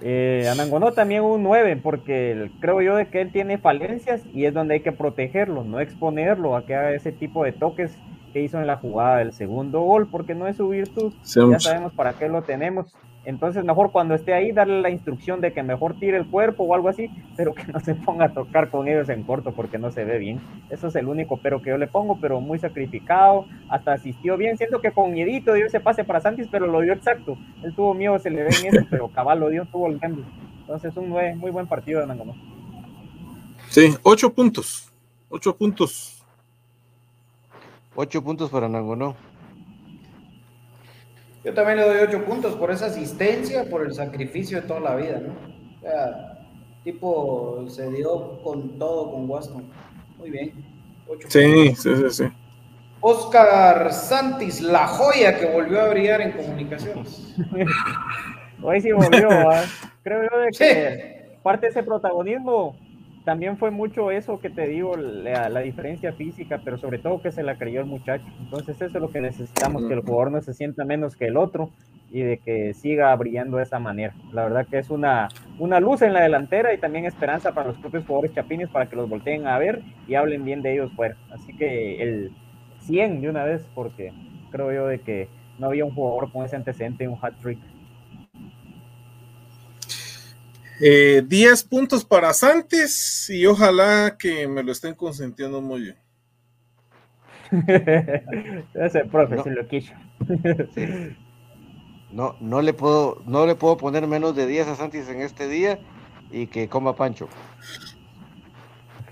Eh, Anangonó también un 9, porque el- creo yo de que él tiene falencias y es donde hay que protegerlo, no exponerlo a que haga ese tipo de toques que hizo en la jugada del segundo gol, porque no es su virtud. Ya sabemos para qué lo tenemos. Entonces, mejor cuando esté ahí, darle la instrucción de que mejor tire el cuerpo o algo así, pero que no se ponga a tocar con ellos en corto porque no se ve bien. Eso es el único pero que yo le pongo, pero muy sacrificado, hasta asistió bien. Siento que con miedito dio ese pase para Santis, pero lo dio exacto. Él tuvo miedo, se le ve en eso, pero cabal lo dio, tuvo el cambio. Entonces, un nueve, muy buen partido de Nangonó. Sí, ocho puntos. Ocho puntos. Ocho puntos para Nangonó. Yo también le doy ocho puntos por esa asistencia, por el sacrificio de toda la vida, ¿no? O sea, tipo se dio con todo con Waston. Muy bien. Ocho Sí, puntos. sí, sí, sí. Oscar Santis, la joya que volvió a brillar en comunicaciones. Hoy sí volvió, ¿va? creo yo de que parte de ese protagonismo también fue mucho eso que te digo, la, la diferencia física, pero sobre todo que se la creyó el muchacho. Entonces eso es lo que necesitamos, que el jugador no se sienta menos que el otro y de que siga brillando de esa manera. La verdad que es una, una luz en la delantera y también esperanza para los propios jugadores chapines para que los volteen a ver y hablen bien de ellos fuera. Así que el 100 de una vez, porque creo yo de que no había un jugador con ese antecedente, un hat Eh, 10 puntos para Santos y ojalá que me lo estén consentiendo muy bien. Ese profe No. se lo quiso. Sí. No, no le puedo, no le puedo poner menos de 10 a Santis en este día y que coma Pancho.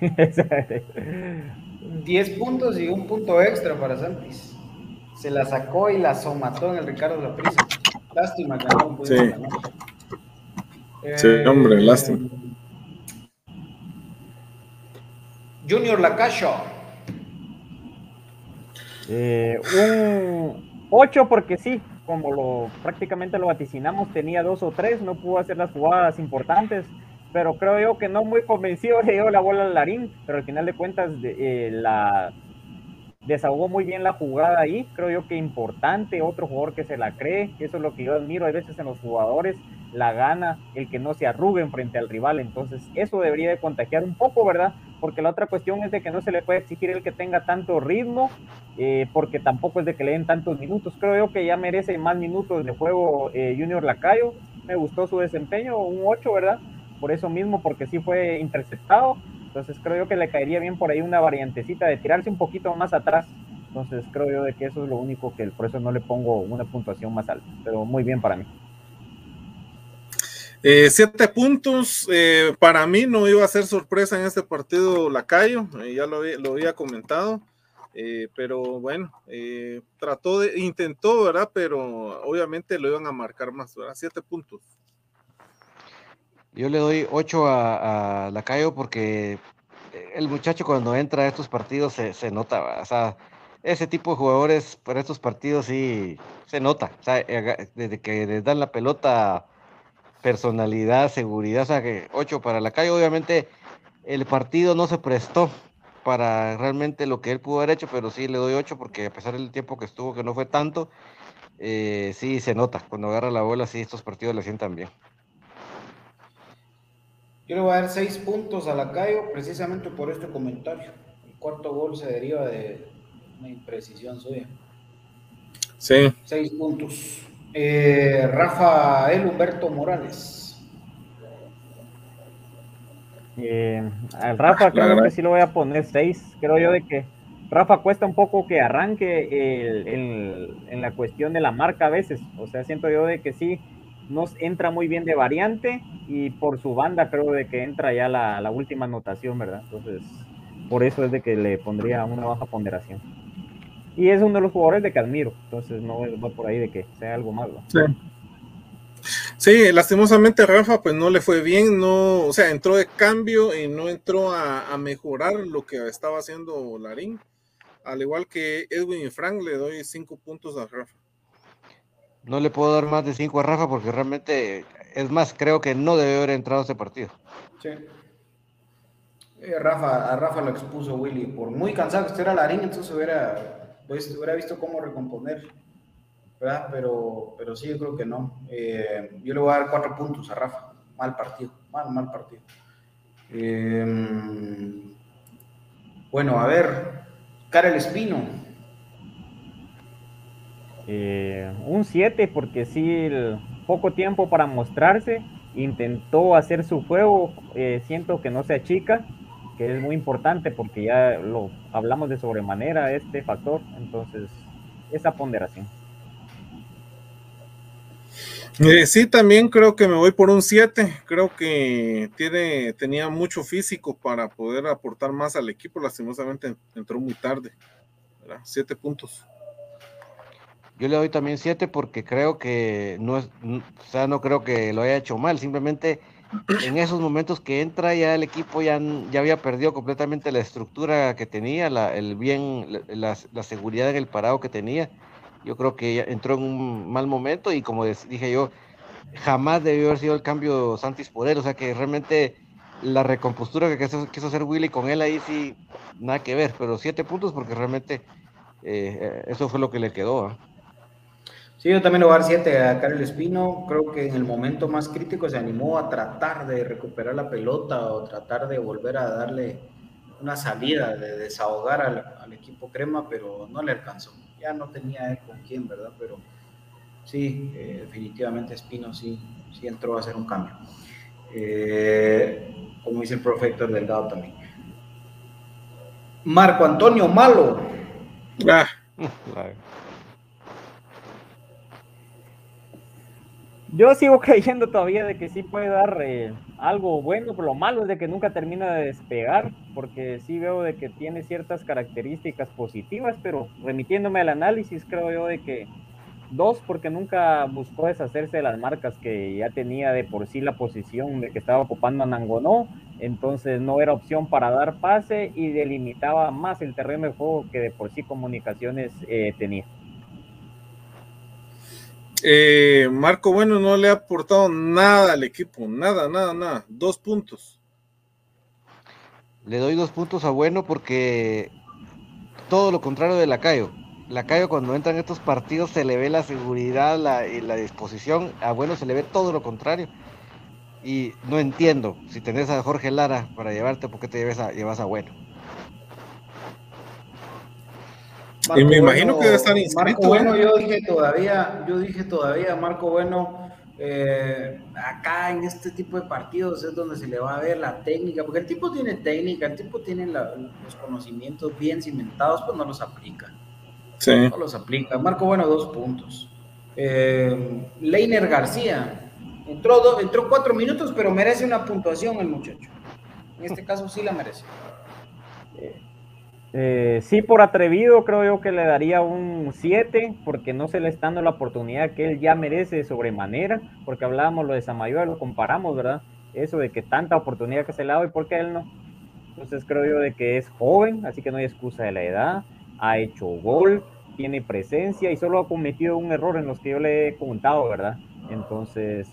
10 puntos y un punto extra para Santis. Se la sacó y la somató en el Ricardo Laprisa. Lástima que no pudo Sí. ganar. Sí, Eh, hombre, lástima. Junior Lacacho. Eh, un 8 porque sí, como lo prácticamente lo vaticinamos, tenía dos o tres, no pudo hacer las jugadas importantes, pero creo yo que no muy convencido le dio la bola al Larín, pero al final de cuentas de- eh, la desahogó muy bien la jugada ahí, creo yo que importante, otro jugador que se la cree, eso es lo que yo admiro a veces en los jugadores, la gana, el que no se arruguen frente al rival, entonces eso debería de contagiar un poco, ¿verdad? Porque la otra cuestión es de que no se le puede exigir el que tenga tanto ritmo, eh, porque tampoco es de que le den tantos minutos. Creo yo que ya merece más minutos de juego eh, Junior Lacayo. Me gustó su desempeño, un 8, ¿verdad? Por eso mismo, porque sí fue interceptado. Entonces creo yo que le caería bien por ahí una variantecita de tirarse un poquito más atrás. Entonces creo yo de que eso es lo único que por eso no le pongo una puntuación más alta. Pero muy bien para mí. Eh, siete puntos. eh, para mí no iba a ser sorpresa en este partido Lacayo, eh, ya lo, lo había comentado. eh, pero bueno, trató de, intentó, ¿verdad? Pero obviamente lo iban a marcar más, ¿verdad? Siete puntos. Yo le doy 8 a, a Lacayo porque el muchacho cuando entra a estos partidos se, se nota, o sea, ese tipo de jugadores para estos partidos sí se nota, o sea, eh, desde que les dan la pelota, personalidad, seguridad, o sea, que 8 para Lacayo, obviamente el partido no se prestó para realmente lo que él pudo haber hecho, pero sí le doy 8 porque a pesar del tiempo que estuvo, que no fue tanto, eh, sí se nota, cuando agarra la bola, sí estos partidos le sientan bien. Yo le voy a dar 6 puntos a Lacayo precisamente por este comentario. El cuarto gol se deriva de una imprecisión suya. Sí. 6 puntos. Eh, Rafael Humberto Morales. Eh, al Rafa creo verdad. que sí lo voy a poner 6. Creo yo de que Rafa cuesta un poco que arranque el- el- en la cuestión de la marca a veces. O sea, siento yo de que sí nos entra muy bien de variante y por su banda creo de que entra ya la, la última anotación, ¿verdad? Entonces, por eso es de que le pondría una baja ponderación. Y es uno de los jugadores de que admiro. Entonces, no va por ahí de que sea algo malo. Sí. Sí, lastimosamente Rafa pues no le fue bien, no, o sea, entró de cambio y no entró a, a mejorar lo que estaba haciendo Larín. Al igual que Edwin y Frank, le doy cinco puntos a Rafa. No le puedo dar más de 5 a Rafa porque realmente, es más, creo que no debe haber entrado a este partido. Sí. Eh, Rafa, a Rafa lo expuso Willy. Por muy cansado que estuviera Larín, entonces hubiera, pues, hubiera visto cómo recomponer. ¿verdad? Pero, pero sí, yo creo que no. Eh, yo le voy a dar cuatro puntos a Rafa. Mal partido, mal, mal partido. Eh, bueno, a ver, Karel Espino. Eh, un 7 porque sí, el poco tiempo para mostrarse, intentó hacer su juego, eh, siento que no se achica, que es muy importante porque ya lo hablamos de sobremanera este factor, entonces esa ponderación. Eh, sí, también creo que me voy por un 7. Creo que tiene, tenía mucho físico para poder aportar más al equipo. Lastimosamente entró muy tarde. 7 puntos. Yo le doy también 7 porque creo que no es, o sea, no creo que lo haya hecho mal. Simplemente en esos momentos que entra ya el equipo ya, ya había perdido completamente la estructura que tenía, la, el bien, la, seguridad en el parado que tenía yo creo que entró en un mal momento y como dije yo, jamás debió haber sido el cambio Santis por él. O sea que realmente la recompostura que quiso, hacer Willy con él ahí sí, nada que ver. Pero siete puntos porque realmente eh, eso fue lo que le quedó. ¿ah? Sí, yo también le voy a dar siete a Carlos Espino. Creo que en el momento más crítico se animó a tratar de recuperar la pelota o tratar de volver a darle una salida, de desahogar al equipo crema, pero no le alcanzó ya no tenía con quién, ¿verdad? Pero sí, eh, definitivamente Espino sí, sí entró a hacer un cambio. Eh, como dice el profector Delgado también. Marco Antonio Malo. Ah. Yo sigo creyendo todavía de que sí puede dar eh, algo bueno, pero lo malo es de que nunca termina de despegar, porque sí veo de que tiene ciertas características positivas, pero remitiéndome al análisis, creo yo de que dos, porque nunca buscó deshacerse de las marcas que ya tenía de por sí la posición de que estaba ocupando a Nangonó, entonces no era opción para dar pase y delimitaba más el terreno de juego que de por sí comunicaciones eh, tenía. Eh, Marco Bueno no le ha aportado nada al equipo, nada, nada, nada. Dos puntos. Le doy dos puntos a Bueno porque todo lo contrario de Lacayo. Lacayo cuando entra en estos partidos se le ve la seguridad la, y la disposición. A Bueno se le ve todo lo contrario. Y no entiendo, si tenés a Jorge Lara para llevarte, ¿por qué te a, llevas a Bueno? Y me imagino que debe estar inscrito. Marco Bueno, yo dije todavía, yo dije todavía, Marco Bueno, eh, acá en este tipo de partidos es donde se le va a ver la técnica, porque el tipo tiene técnica, el tipo tiene los conocimientos bien cimentados, pues no los aplica. Sí. No los aplica. Marco Bueno, dos puntos. Eh, Leiner García, entró, entró cuatro minutos, pero merece una puntuación el muchacho. En este caso sí la merece. Eh, sí, por atrevido creo yo que le daría un 7, porque no se le está dando la oportunidad que él ya merece sobremanera, porque hablábamos lo de Samayoa, lo comparamos, ¿verdad? Eso de que tanta oportunidad que se le da y por qué él no. Entonces creo yo de que es joven, así que no hay excusa de la edad, ha hecho gol, tiene presencia y solo ha cometido un error en los que yo le he contado, ¿verdad? Entonces,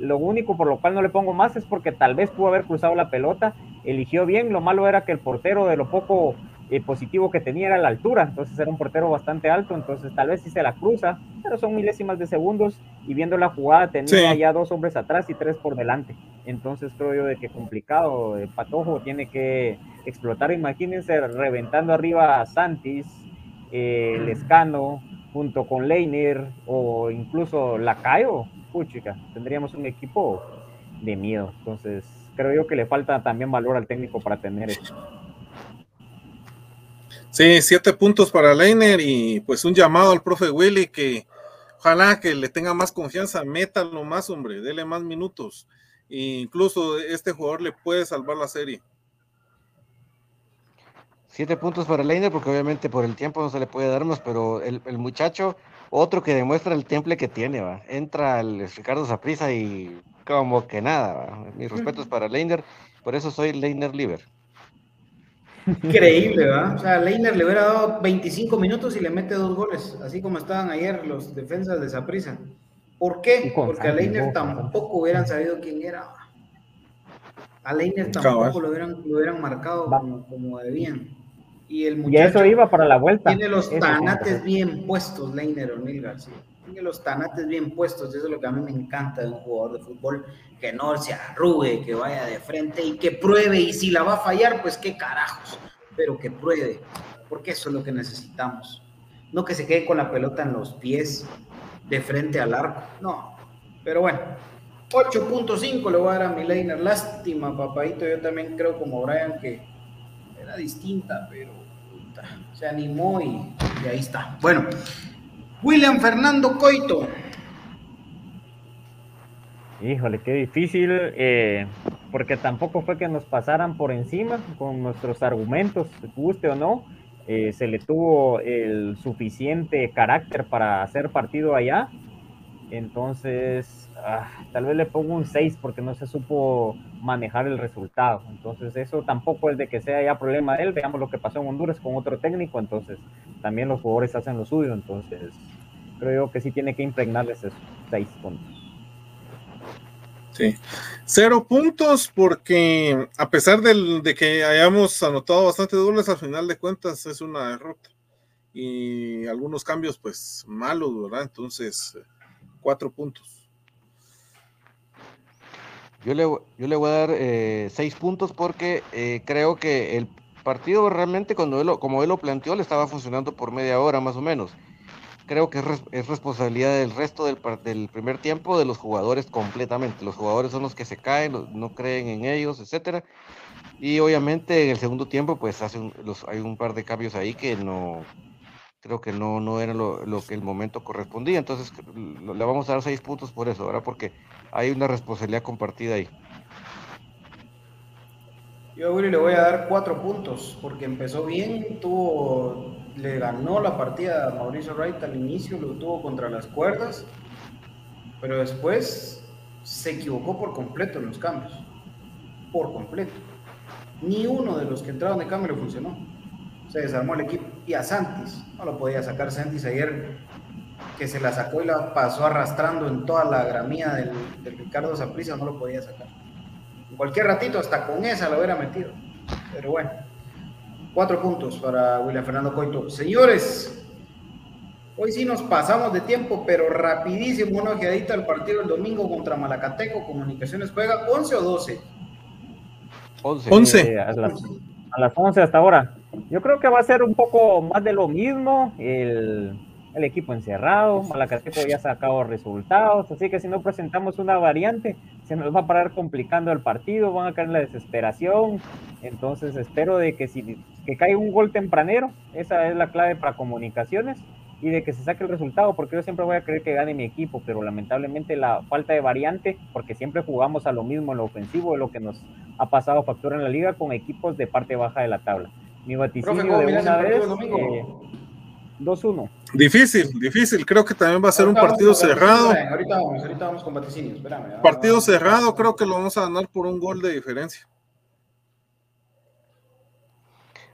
lo único por lo cual no le pongo más es porque tal vez pudo haber cruzado la pelota, eligió bien, lo malo era que el portero de lo poco eh, positivo que tenía era la altura, entonces era un portero bastante alto, entonces tal vez sí se la cruza, pero son milésimas de segundos y viendo la jugada tenía ya dos hombres atrás y tres por delante, entonces creo yo de que complicado, el Patojo tiene que explotar, imagínense reventando arriba a Santis, eh, Lescano, junto con Leiner o incluso Lacayo, puchica, tendríamos un equipo de miedo. Entonces, creo yo que le falta también valor al técnico para tener eso. Sí, siete puntos para Leiner y pues un llamado al profe Willy que ojalá que le tenga más confianza, métalo más, hombre, dele más minutos. E incluso este jugador le puede salvar la serie. Siete puntos para Leiner, porque obviamente por el tiempo no se le puede dar más, pero el, muchacho, otro que demuestra el temple que tiene, va. Entra el Ricardo Zaprisa y como que nada, ¿va? Mis respetos para Leiner, por eso soy Leiner Liver. Increíble, ¿va? O sea, Leiner le hubiera dado 25 minutos y le mete dos goles, así como estaban ayer los defensas de Zaprisa. ¿Por qué? Porque a Leiner tampoco hubieran sabido quién era. A Leiner tampoco lo hubieran, lo hubieran marcado como, como debían. Y el muchacho. eso iba para la vuelta. Tiene los tanates bien puestos, Leiner O'Neill García. Tiene los tanates bien puestos. Eso es lo que a mí me encanta de un jugador de fútbol. Que no se arrugue, que vaya de frente y que pruebe. Y si la va a fallar, pues qué carajos. Pero que pruebe. Porque eso es lo que necesitamos. No que se quede con la pelota en los pies, de frente al arco. No. Pero bueno, 8.5 le voy a dar a mi Leiner. Lástima, papadito. Yo también creo como Brian que era distinta, pero se animó y, ahí está. Bueno, William Fernando Coito. Híjole, qué difícil, eh, porque tampoco fue que nos pasaran por encima con nuestros argumentos, guste o no. Eh, se le tuvo el suficiente carácter para hacer partido allá. Entonces, ah, tal vez le pongo un 6 porque no se supo manejar el resultado. Entonces, eso tampoco es de que sea ya problema de él. Veamos lo que pasó en Honduras con otro técnico. Entonces, también los jugadores hacen lo suyo. Entonces, creo que sí tiene que impregnarles esos 6 puntos. Sí, cero puntos porque a pesar de que hayamos anotado bastante goles, al final de cuentas es una derrota y algunos cambios pues malos, ¿verdad? Entonces, cuatro puntos. Yo le, voy a dar eh, seis puntos porque eh, creo que el partido realmente cuando como él lo planteó le estaba funcionando por media hora más o menos. Creo que es, res- es responsabilidad del resto del, primer tiempo de los jugadores completamente. Los jugadores son los que se caen, no creen en ellos, etcétera. Y obviamente en el segundo tiempo pues hace hay un par de cambios ahí que no creo que no, no era lo, lo que el momento correspondía. Entonces le vamos a dar seis puntos por eso, ¿verdad? Porque hay una responsabilidad compartida ahí. Yo a Willy le voy a dar cuatro puntos porque empezó bien, tuvo, le ganó la partida a Mauricio Wright al inicio, lo tuvo contra las cuerdas, pero después se equivocó por completo en los cambios, por completo. Ni uno de los que entraron de cambio le funcionó. Se desarmó el equipo. Y a Santis, no lo podía sacar Santis ayer, que se la sacó y la pasó arrastrando en toda la gramía del, del Ricardo Zaprisa, no lo podía sacar. En cualquier ratito, hasta con esa lo hubiera metido. Pero bueno, cuatro puntos para William Fernando Coito. Señores, hoy sí nos pasamos de tiempo, pero rapidísimo, una ojeadita al partido el domingo contra Malacateco. Comunicaciones juega 11 o 12. 11. Eh, a, las, a las 11 hasta ahora. Yo creo que va a ser un poco más de lo mismo. El, equipo encerrado, Malacateco ya ha sacado resultados, así que si no presentamos una variante, se nos va a parar complicando el partido, van a caer en la desesperación. Entonces espero de que si que caiga un gol tempranero, esa es la clave para comunicaciones y de que se saque el resultado, porque yo siempre voy a creer que gane mi equipo, pero lamentablemente la falta de variante, porque siempre jugamos a lo mismo en lo ofensivo, es lo que nos ha pasado factura en la liga con equipos de parte baja de la tabla. Mi vaticinio Profe, ¿cómo de una vez, el domingo? eh, 2-1. Difícil, difícil. Creo que también va a ser un partido cerrado. vaticinios, Ahorita vamos, ahorita vamos con vaticinios. Espérame. Partido vamos. cerrado, creo que lo vamos a ganar por un gol de diferencia.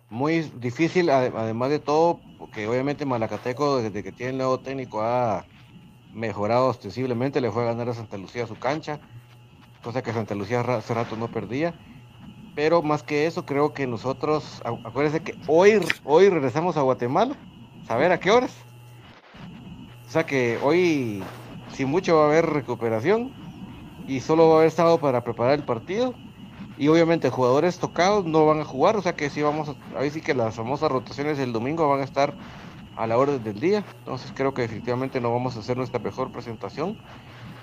Muy difícil, ade- además de todo, porque obviamente Malacateco, desde que tiene el nuevo técnico, ha mejorado ostensiblemente. Le fue a ganar a Santa Lucía su cancha, cosa que Santa Lucía hace rato no perdía. Pero más que eso, creo que nosotros, acu- acuérdense que hoy, hoy regresamos a Guatemala, saber a qué horas. O sea que hoy, sin mucho, va a haber recuperación y solo va a haber sábado para preparar el partido. Y obviamente jugadores tocados no van a jugar, o sea que sí vamos a, ahí sí que las famosas rotaciones del domingo van a estar a la orden del día. Entonces creo que definitivamente no vamos a hacer nuestra mejor presentación.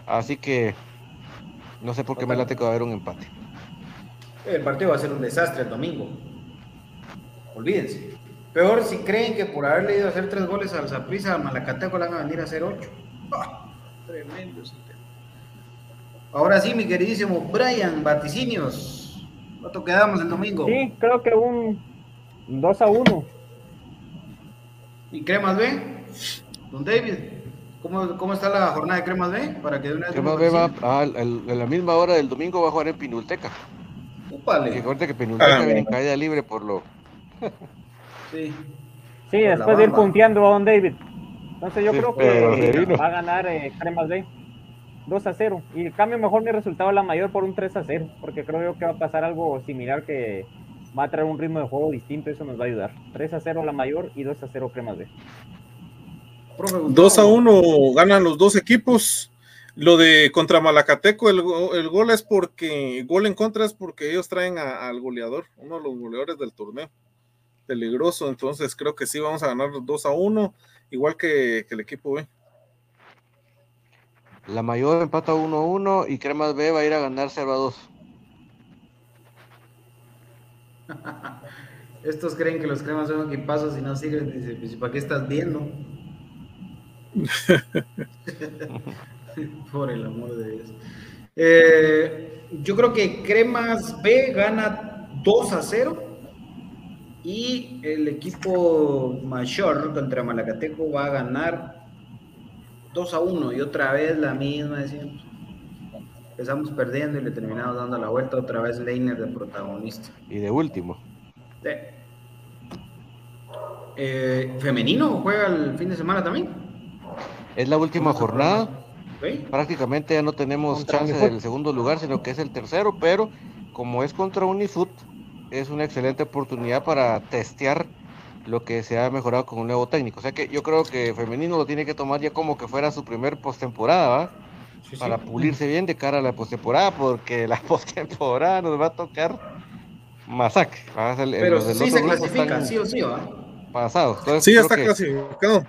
Así que no sé por qué me late que va a haber un empate. El partido va a ser un desastre el domingo. Olvídense. Peor si creen que por haberle ido a hacer tres goles al Zaprisa, al Malacateco le van a venir a hacer ocho. Tremendo ese tema. Ahora sí, mi queridísimo Brian, vaticinios. ¿Cuánto quedamos el domingo? Sí, creo que un 2 a 1. ¿Y Cremas B? Don David, ¿cómo, cómo está la jornada de Cremas B? Para que de una vez ¿Qué me más ve? Va a la misma hora del domingo va a jugar en Pinulteca. Úpale. Que acuérdate que Pinulteca Ah, viene en caída libre por lo. Sí. Sí, Por después de ir punteando a Don David. Entonces yo Sí, creo que va a ganar eh, Cremas B 2 a 0. Y cambio mejor mi resultado a la mayor por un 3 a 0. Porque creo yo que va a pasar algo similar que va a traer un ritmo de juego distinto. Eso nos va a ayudar. 3 a 0 la mayor y 2 a 0 Cremas B. Profe Gustavo. 2 a 1 ganan los dos equipos. Lo de contra Malacateco, el, go- el gol es porque, gol en contra es porque ellos traen a- al goleador, uno de los goleadores del torneo. Peligroso, entonces creo que sí vamos a ganar 2 a 1, igual que, que el equipo B. La mayor empata 1-1 y Cremas B va a ir a ganar 0-2. Estos creen que los cremas son equipazos y no sirven. Dice, pues, ¿para qué estás viendo? Por el amor de Dios. Eh, yo creo que Cremas B gana 2 a 0 y el equipo mayor contra Malacateco va a ganar 2 a 1 y otra vez la misma de siempre. Empezamos perdiendo y le terminamos dando la vuelta otra vez Leiner de protagonista. Y de último. Sí. Eh, ¿Femenino juega el fin de semana también? Es la última jornada. ¿Sí? Prácticamente ya no tenemos Contra chance Unifoot. del segundo lugar, sino que es el tercero, pero como es contra Unifoot, es una excelente oportunidad para testear lo que se ha mejorado con un nuevo técnico. O sea que yo creo que Femenino lo tiene que tomar ya como que fuera su primer postemporada, ¿va? Para pulirse bien de cara a la postemporada, porque la postemporada nos va a tocar masacre. Pero sí se clasifica, sí o sí, ¿va? Entonces, Sí, ya está que- clasificado.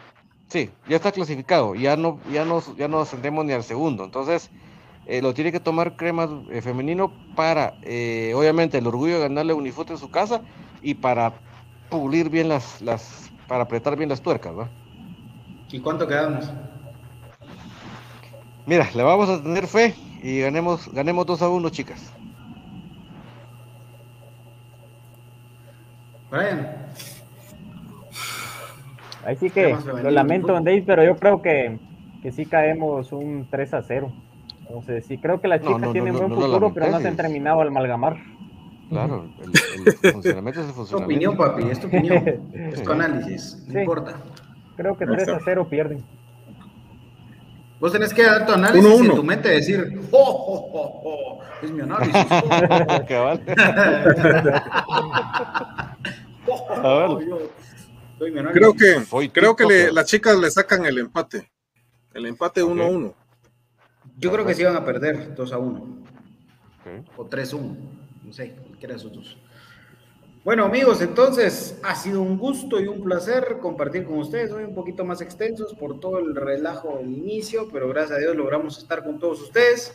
Sí, ya está clasificado, ya no, ya no, ya no ascendemos ni al segundo. Entonces, eh, lo tiene que tomar Cremas eh, femenino para, eh, obviamente, el orgullo de ganarle a Unifoot en su casa y para pulir bien las, las, para apretar bien las tuercas, ¿va? ¿Y cuánto quedamos? Mira, le vamos a tener fe y ganemos, ganemos 2 a 1, chicas. Brian. Ahí sí que lo lamento, Dave, pero yo creo que, que sí caemos un 3 a 0. Entonces, sí creo que las chicas no, tienen no, buen no lo futuro, pero no se han terminado al amalgamar. Claro, el, el funcionamiento es el Es tu funcionamiento. opinión, papi, es tu opinión. es tu análisis, no Sí. importa. Creo que Ahí 3 está. a 0 pierden. Vos tenés que dar tu análisis Uno, y en uno. tu mente decir, ¡Oh, oh, oh, oh! Es mi análisis. oh, Cabal. oh, oh, A ver. oh, Creo que, Soy creo que le- las chicas le sacan el empate. El empate Ok. 1-1. Yo creo que sí van a perder 2 a 1 Ok. o 3 a 1. No sé, cualquiera de esos dos. Bueno, amigos, entonces ha sido un gusto y un placer compartir con ustedes. Hoy un poquito más extensos por todo el relajo del inicio, pero gracias a Dios logramos estar con todos ustedes.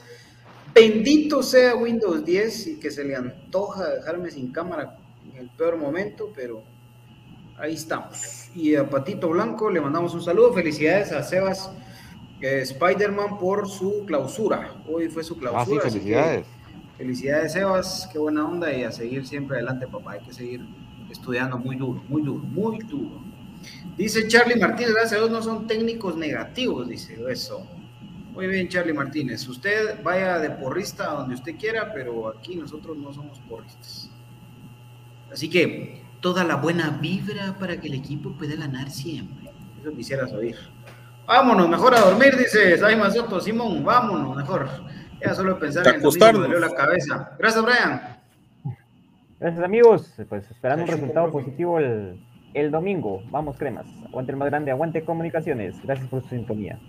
Bendito sea Windows 10 y que se le antoja dejarme sin cámara en el peor momento, pero ahí estamos. Y a Patito Blanco le mandamos un saludo. Felicidades a Sebas eh, Spider-Man por su clausura. Hoy fue su clausura. Ah, sí, felicidades. Felicidades, Sebas. Qué buena onda y a seguir siempre adelante, papá. Hay que seguir estudiando muy duro, muy duro, muy duro. Dice Charlie Martínez, gracias a Dios no son técnicos negativos, dice eso. Muy bien, Charlie Martínez. Usted vaya de porrista a donde usted quiera, pero aquí nosotros no somos porristas. Así que toda la buena vibra para que el equipo pueda ganar siempre. Eso quisieras oír. Vámonos, mejor a dormir, dice Saima Soto. Simón, vámonos, mejor. Ya solo pensar en el dolió la cabeza. Gracias, Brian. Gracias, amigos. Pues esperando un resultado positivo el, el domingo. Vamos, cremas. Aguante el más grande, aguante comunicaciones. Gracias por su sintonía.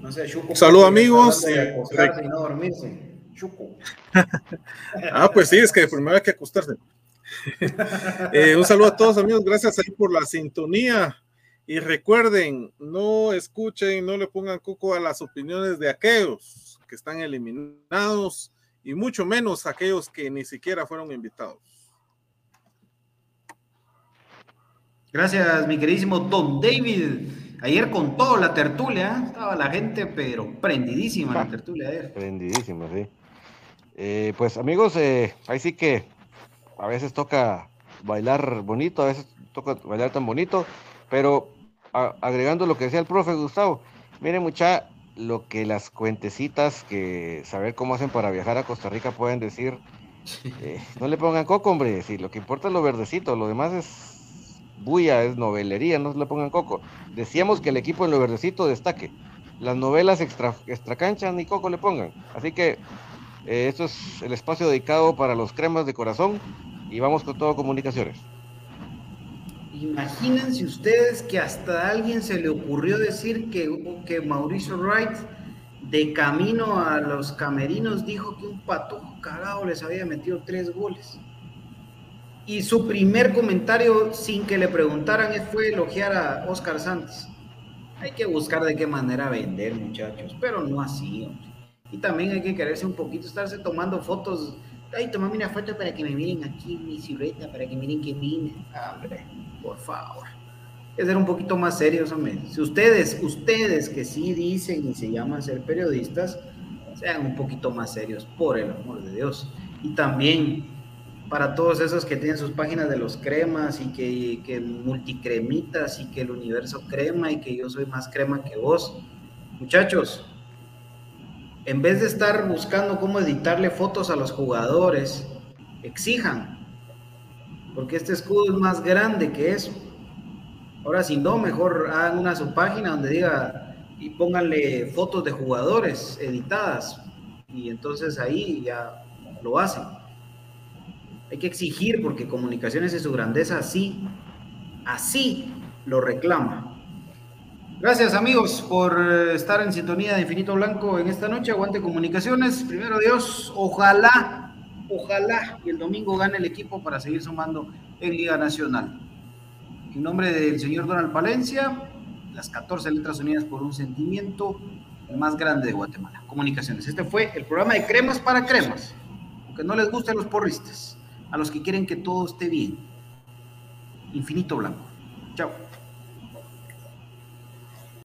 No sé, Chuco. Saludos, amigos. acostarse y no dormirse. Chuco. Ah, pues sí, es que primero hay que acostarse. Eh, un saludo a todos, amigos. Gracias ahí por la sintonía. Y recuerden, no escuchen, no le pongan coco a las opiniones de aquellos que están eliminados y mucho menos aquellos que ni siquiera fueron invitados. Gracias, mi queridísimo Don David. Ayer con todo la tertulia, ¿eh? estaba la gente, pero prendidísima la tertulia ayer. Prendidísimo, sí. Eh, pues amigos, eh, ahí sí que a veces toca bailar bonito, a veces toca bailar tan bonito, pero a- agregando lo que decía el profe Gustavo, miren mucha lo que las cuentecitas que saber cómo hacen para viajar a Costa Rica pueden decir, eh, no le pongan coco, hombre, si lo que importa es lo verdecito, lo demás es bulla, es novelería, no le pongan coco. Decíamos que el equipo en lo verdecito destaque. Las novelas extra, extra cancha ni coco le pongan. Así que eh, esto es el espacio dedicado para los cremas de corazón y vamos con todo comunicaciones. Imagínense ustedes que hasta a alguien se le ocurrió decir que, que Mauricio Wright, de camino a los camerinos, dijo que un patojo cagado les había metido tres goles. Y su primer comentario, sin que le preguntaran, fue elogiar a Oscar Santos. Hay que buscar de qué manera vender, muchachos, pero no así. hombre. Y también hay que quererse un poquito, estarse tomando fotos. Ay, tomame una foto para que me miren aquí mi silueta, para que miren que vine. Hombre, por favor. Hay que ser un poquito más serios, hombre. Si ustedes, ustedes que sí dicen y se llaman ser periodistas, sean un poquito más serios, por el amor de Dios. Y también para todos esos que tienen sus páginas de los cremas y que, que multicremitas y que el universo crema y que yo soy más crema que vos. Muchachos, en vez de estar buscando cómo editarle fotos a los jugadores, exijan, porque este escudo es más grande que eso. Ahora, si no, mejor hagan una su página donde diga y pónganle fotos de jugadores editadas y entonces ahí ya lo hacen. Hay que exigir porque comunicaciones y su grandeza así, así lo reclama. Gracias amigos por eh, estar en sintonía de Infinito Blanco en esta noche. Aguante comunicaciones. Primero Dios, ojalá, ojalá y el domingo gane el equipo para seguir sumando en Liga Nacional. En nombre del señor Donald Palencia, las 14 letras unidas por un sentimiento, más grande de Guatemala. Comunicaciones. Este fue el programa de cremas para cremas. Aunque no les gusten los porristas, a los que quieren que todo esté bien. Infinito Blanco. Chao.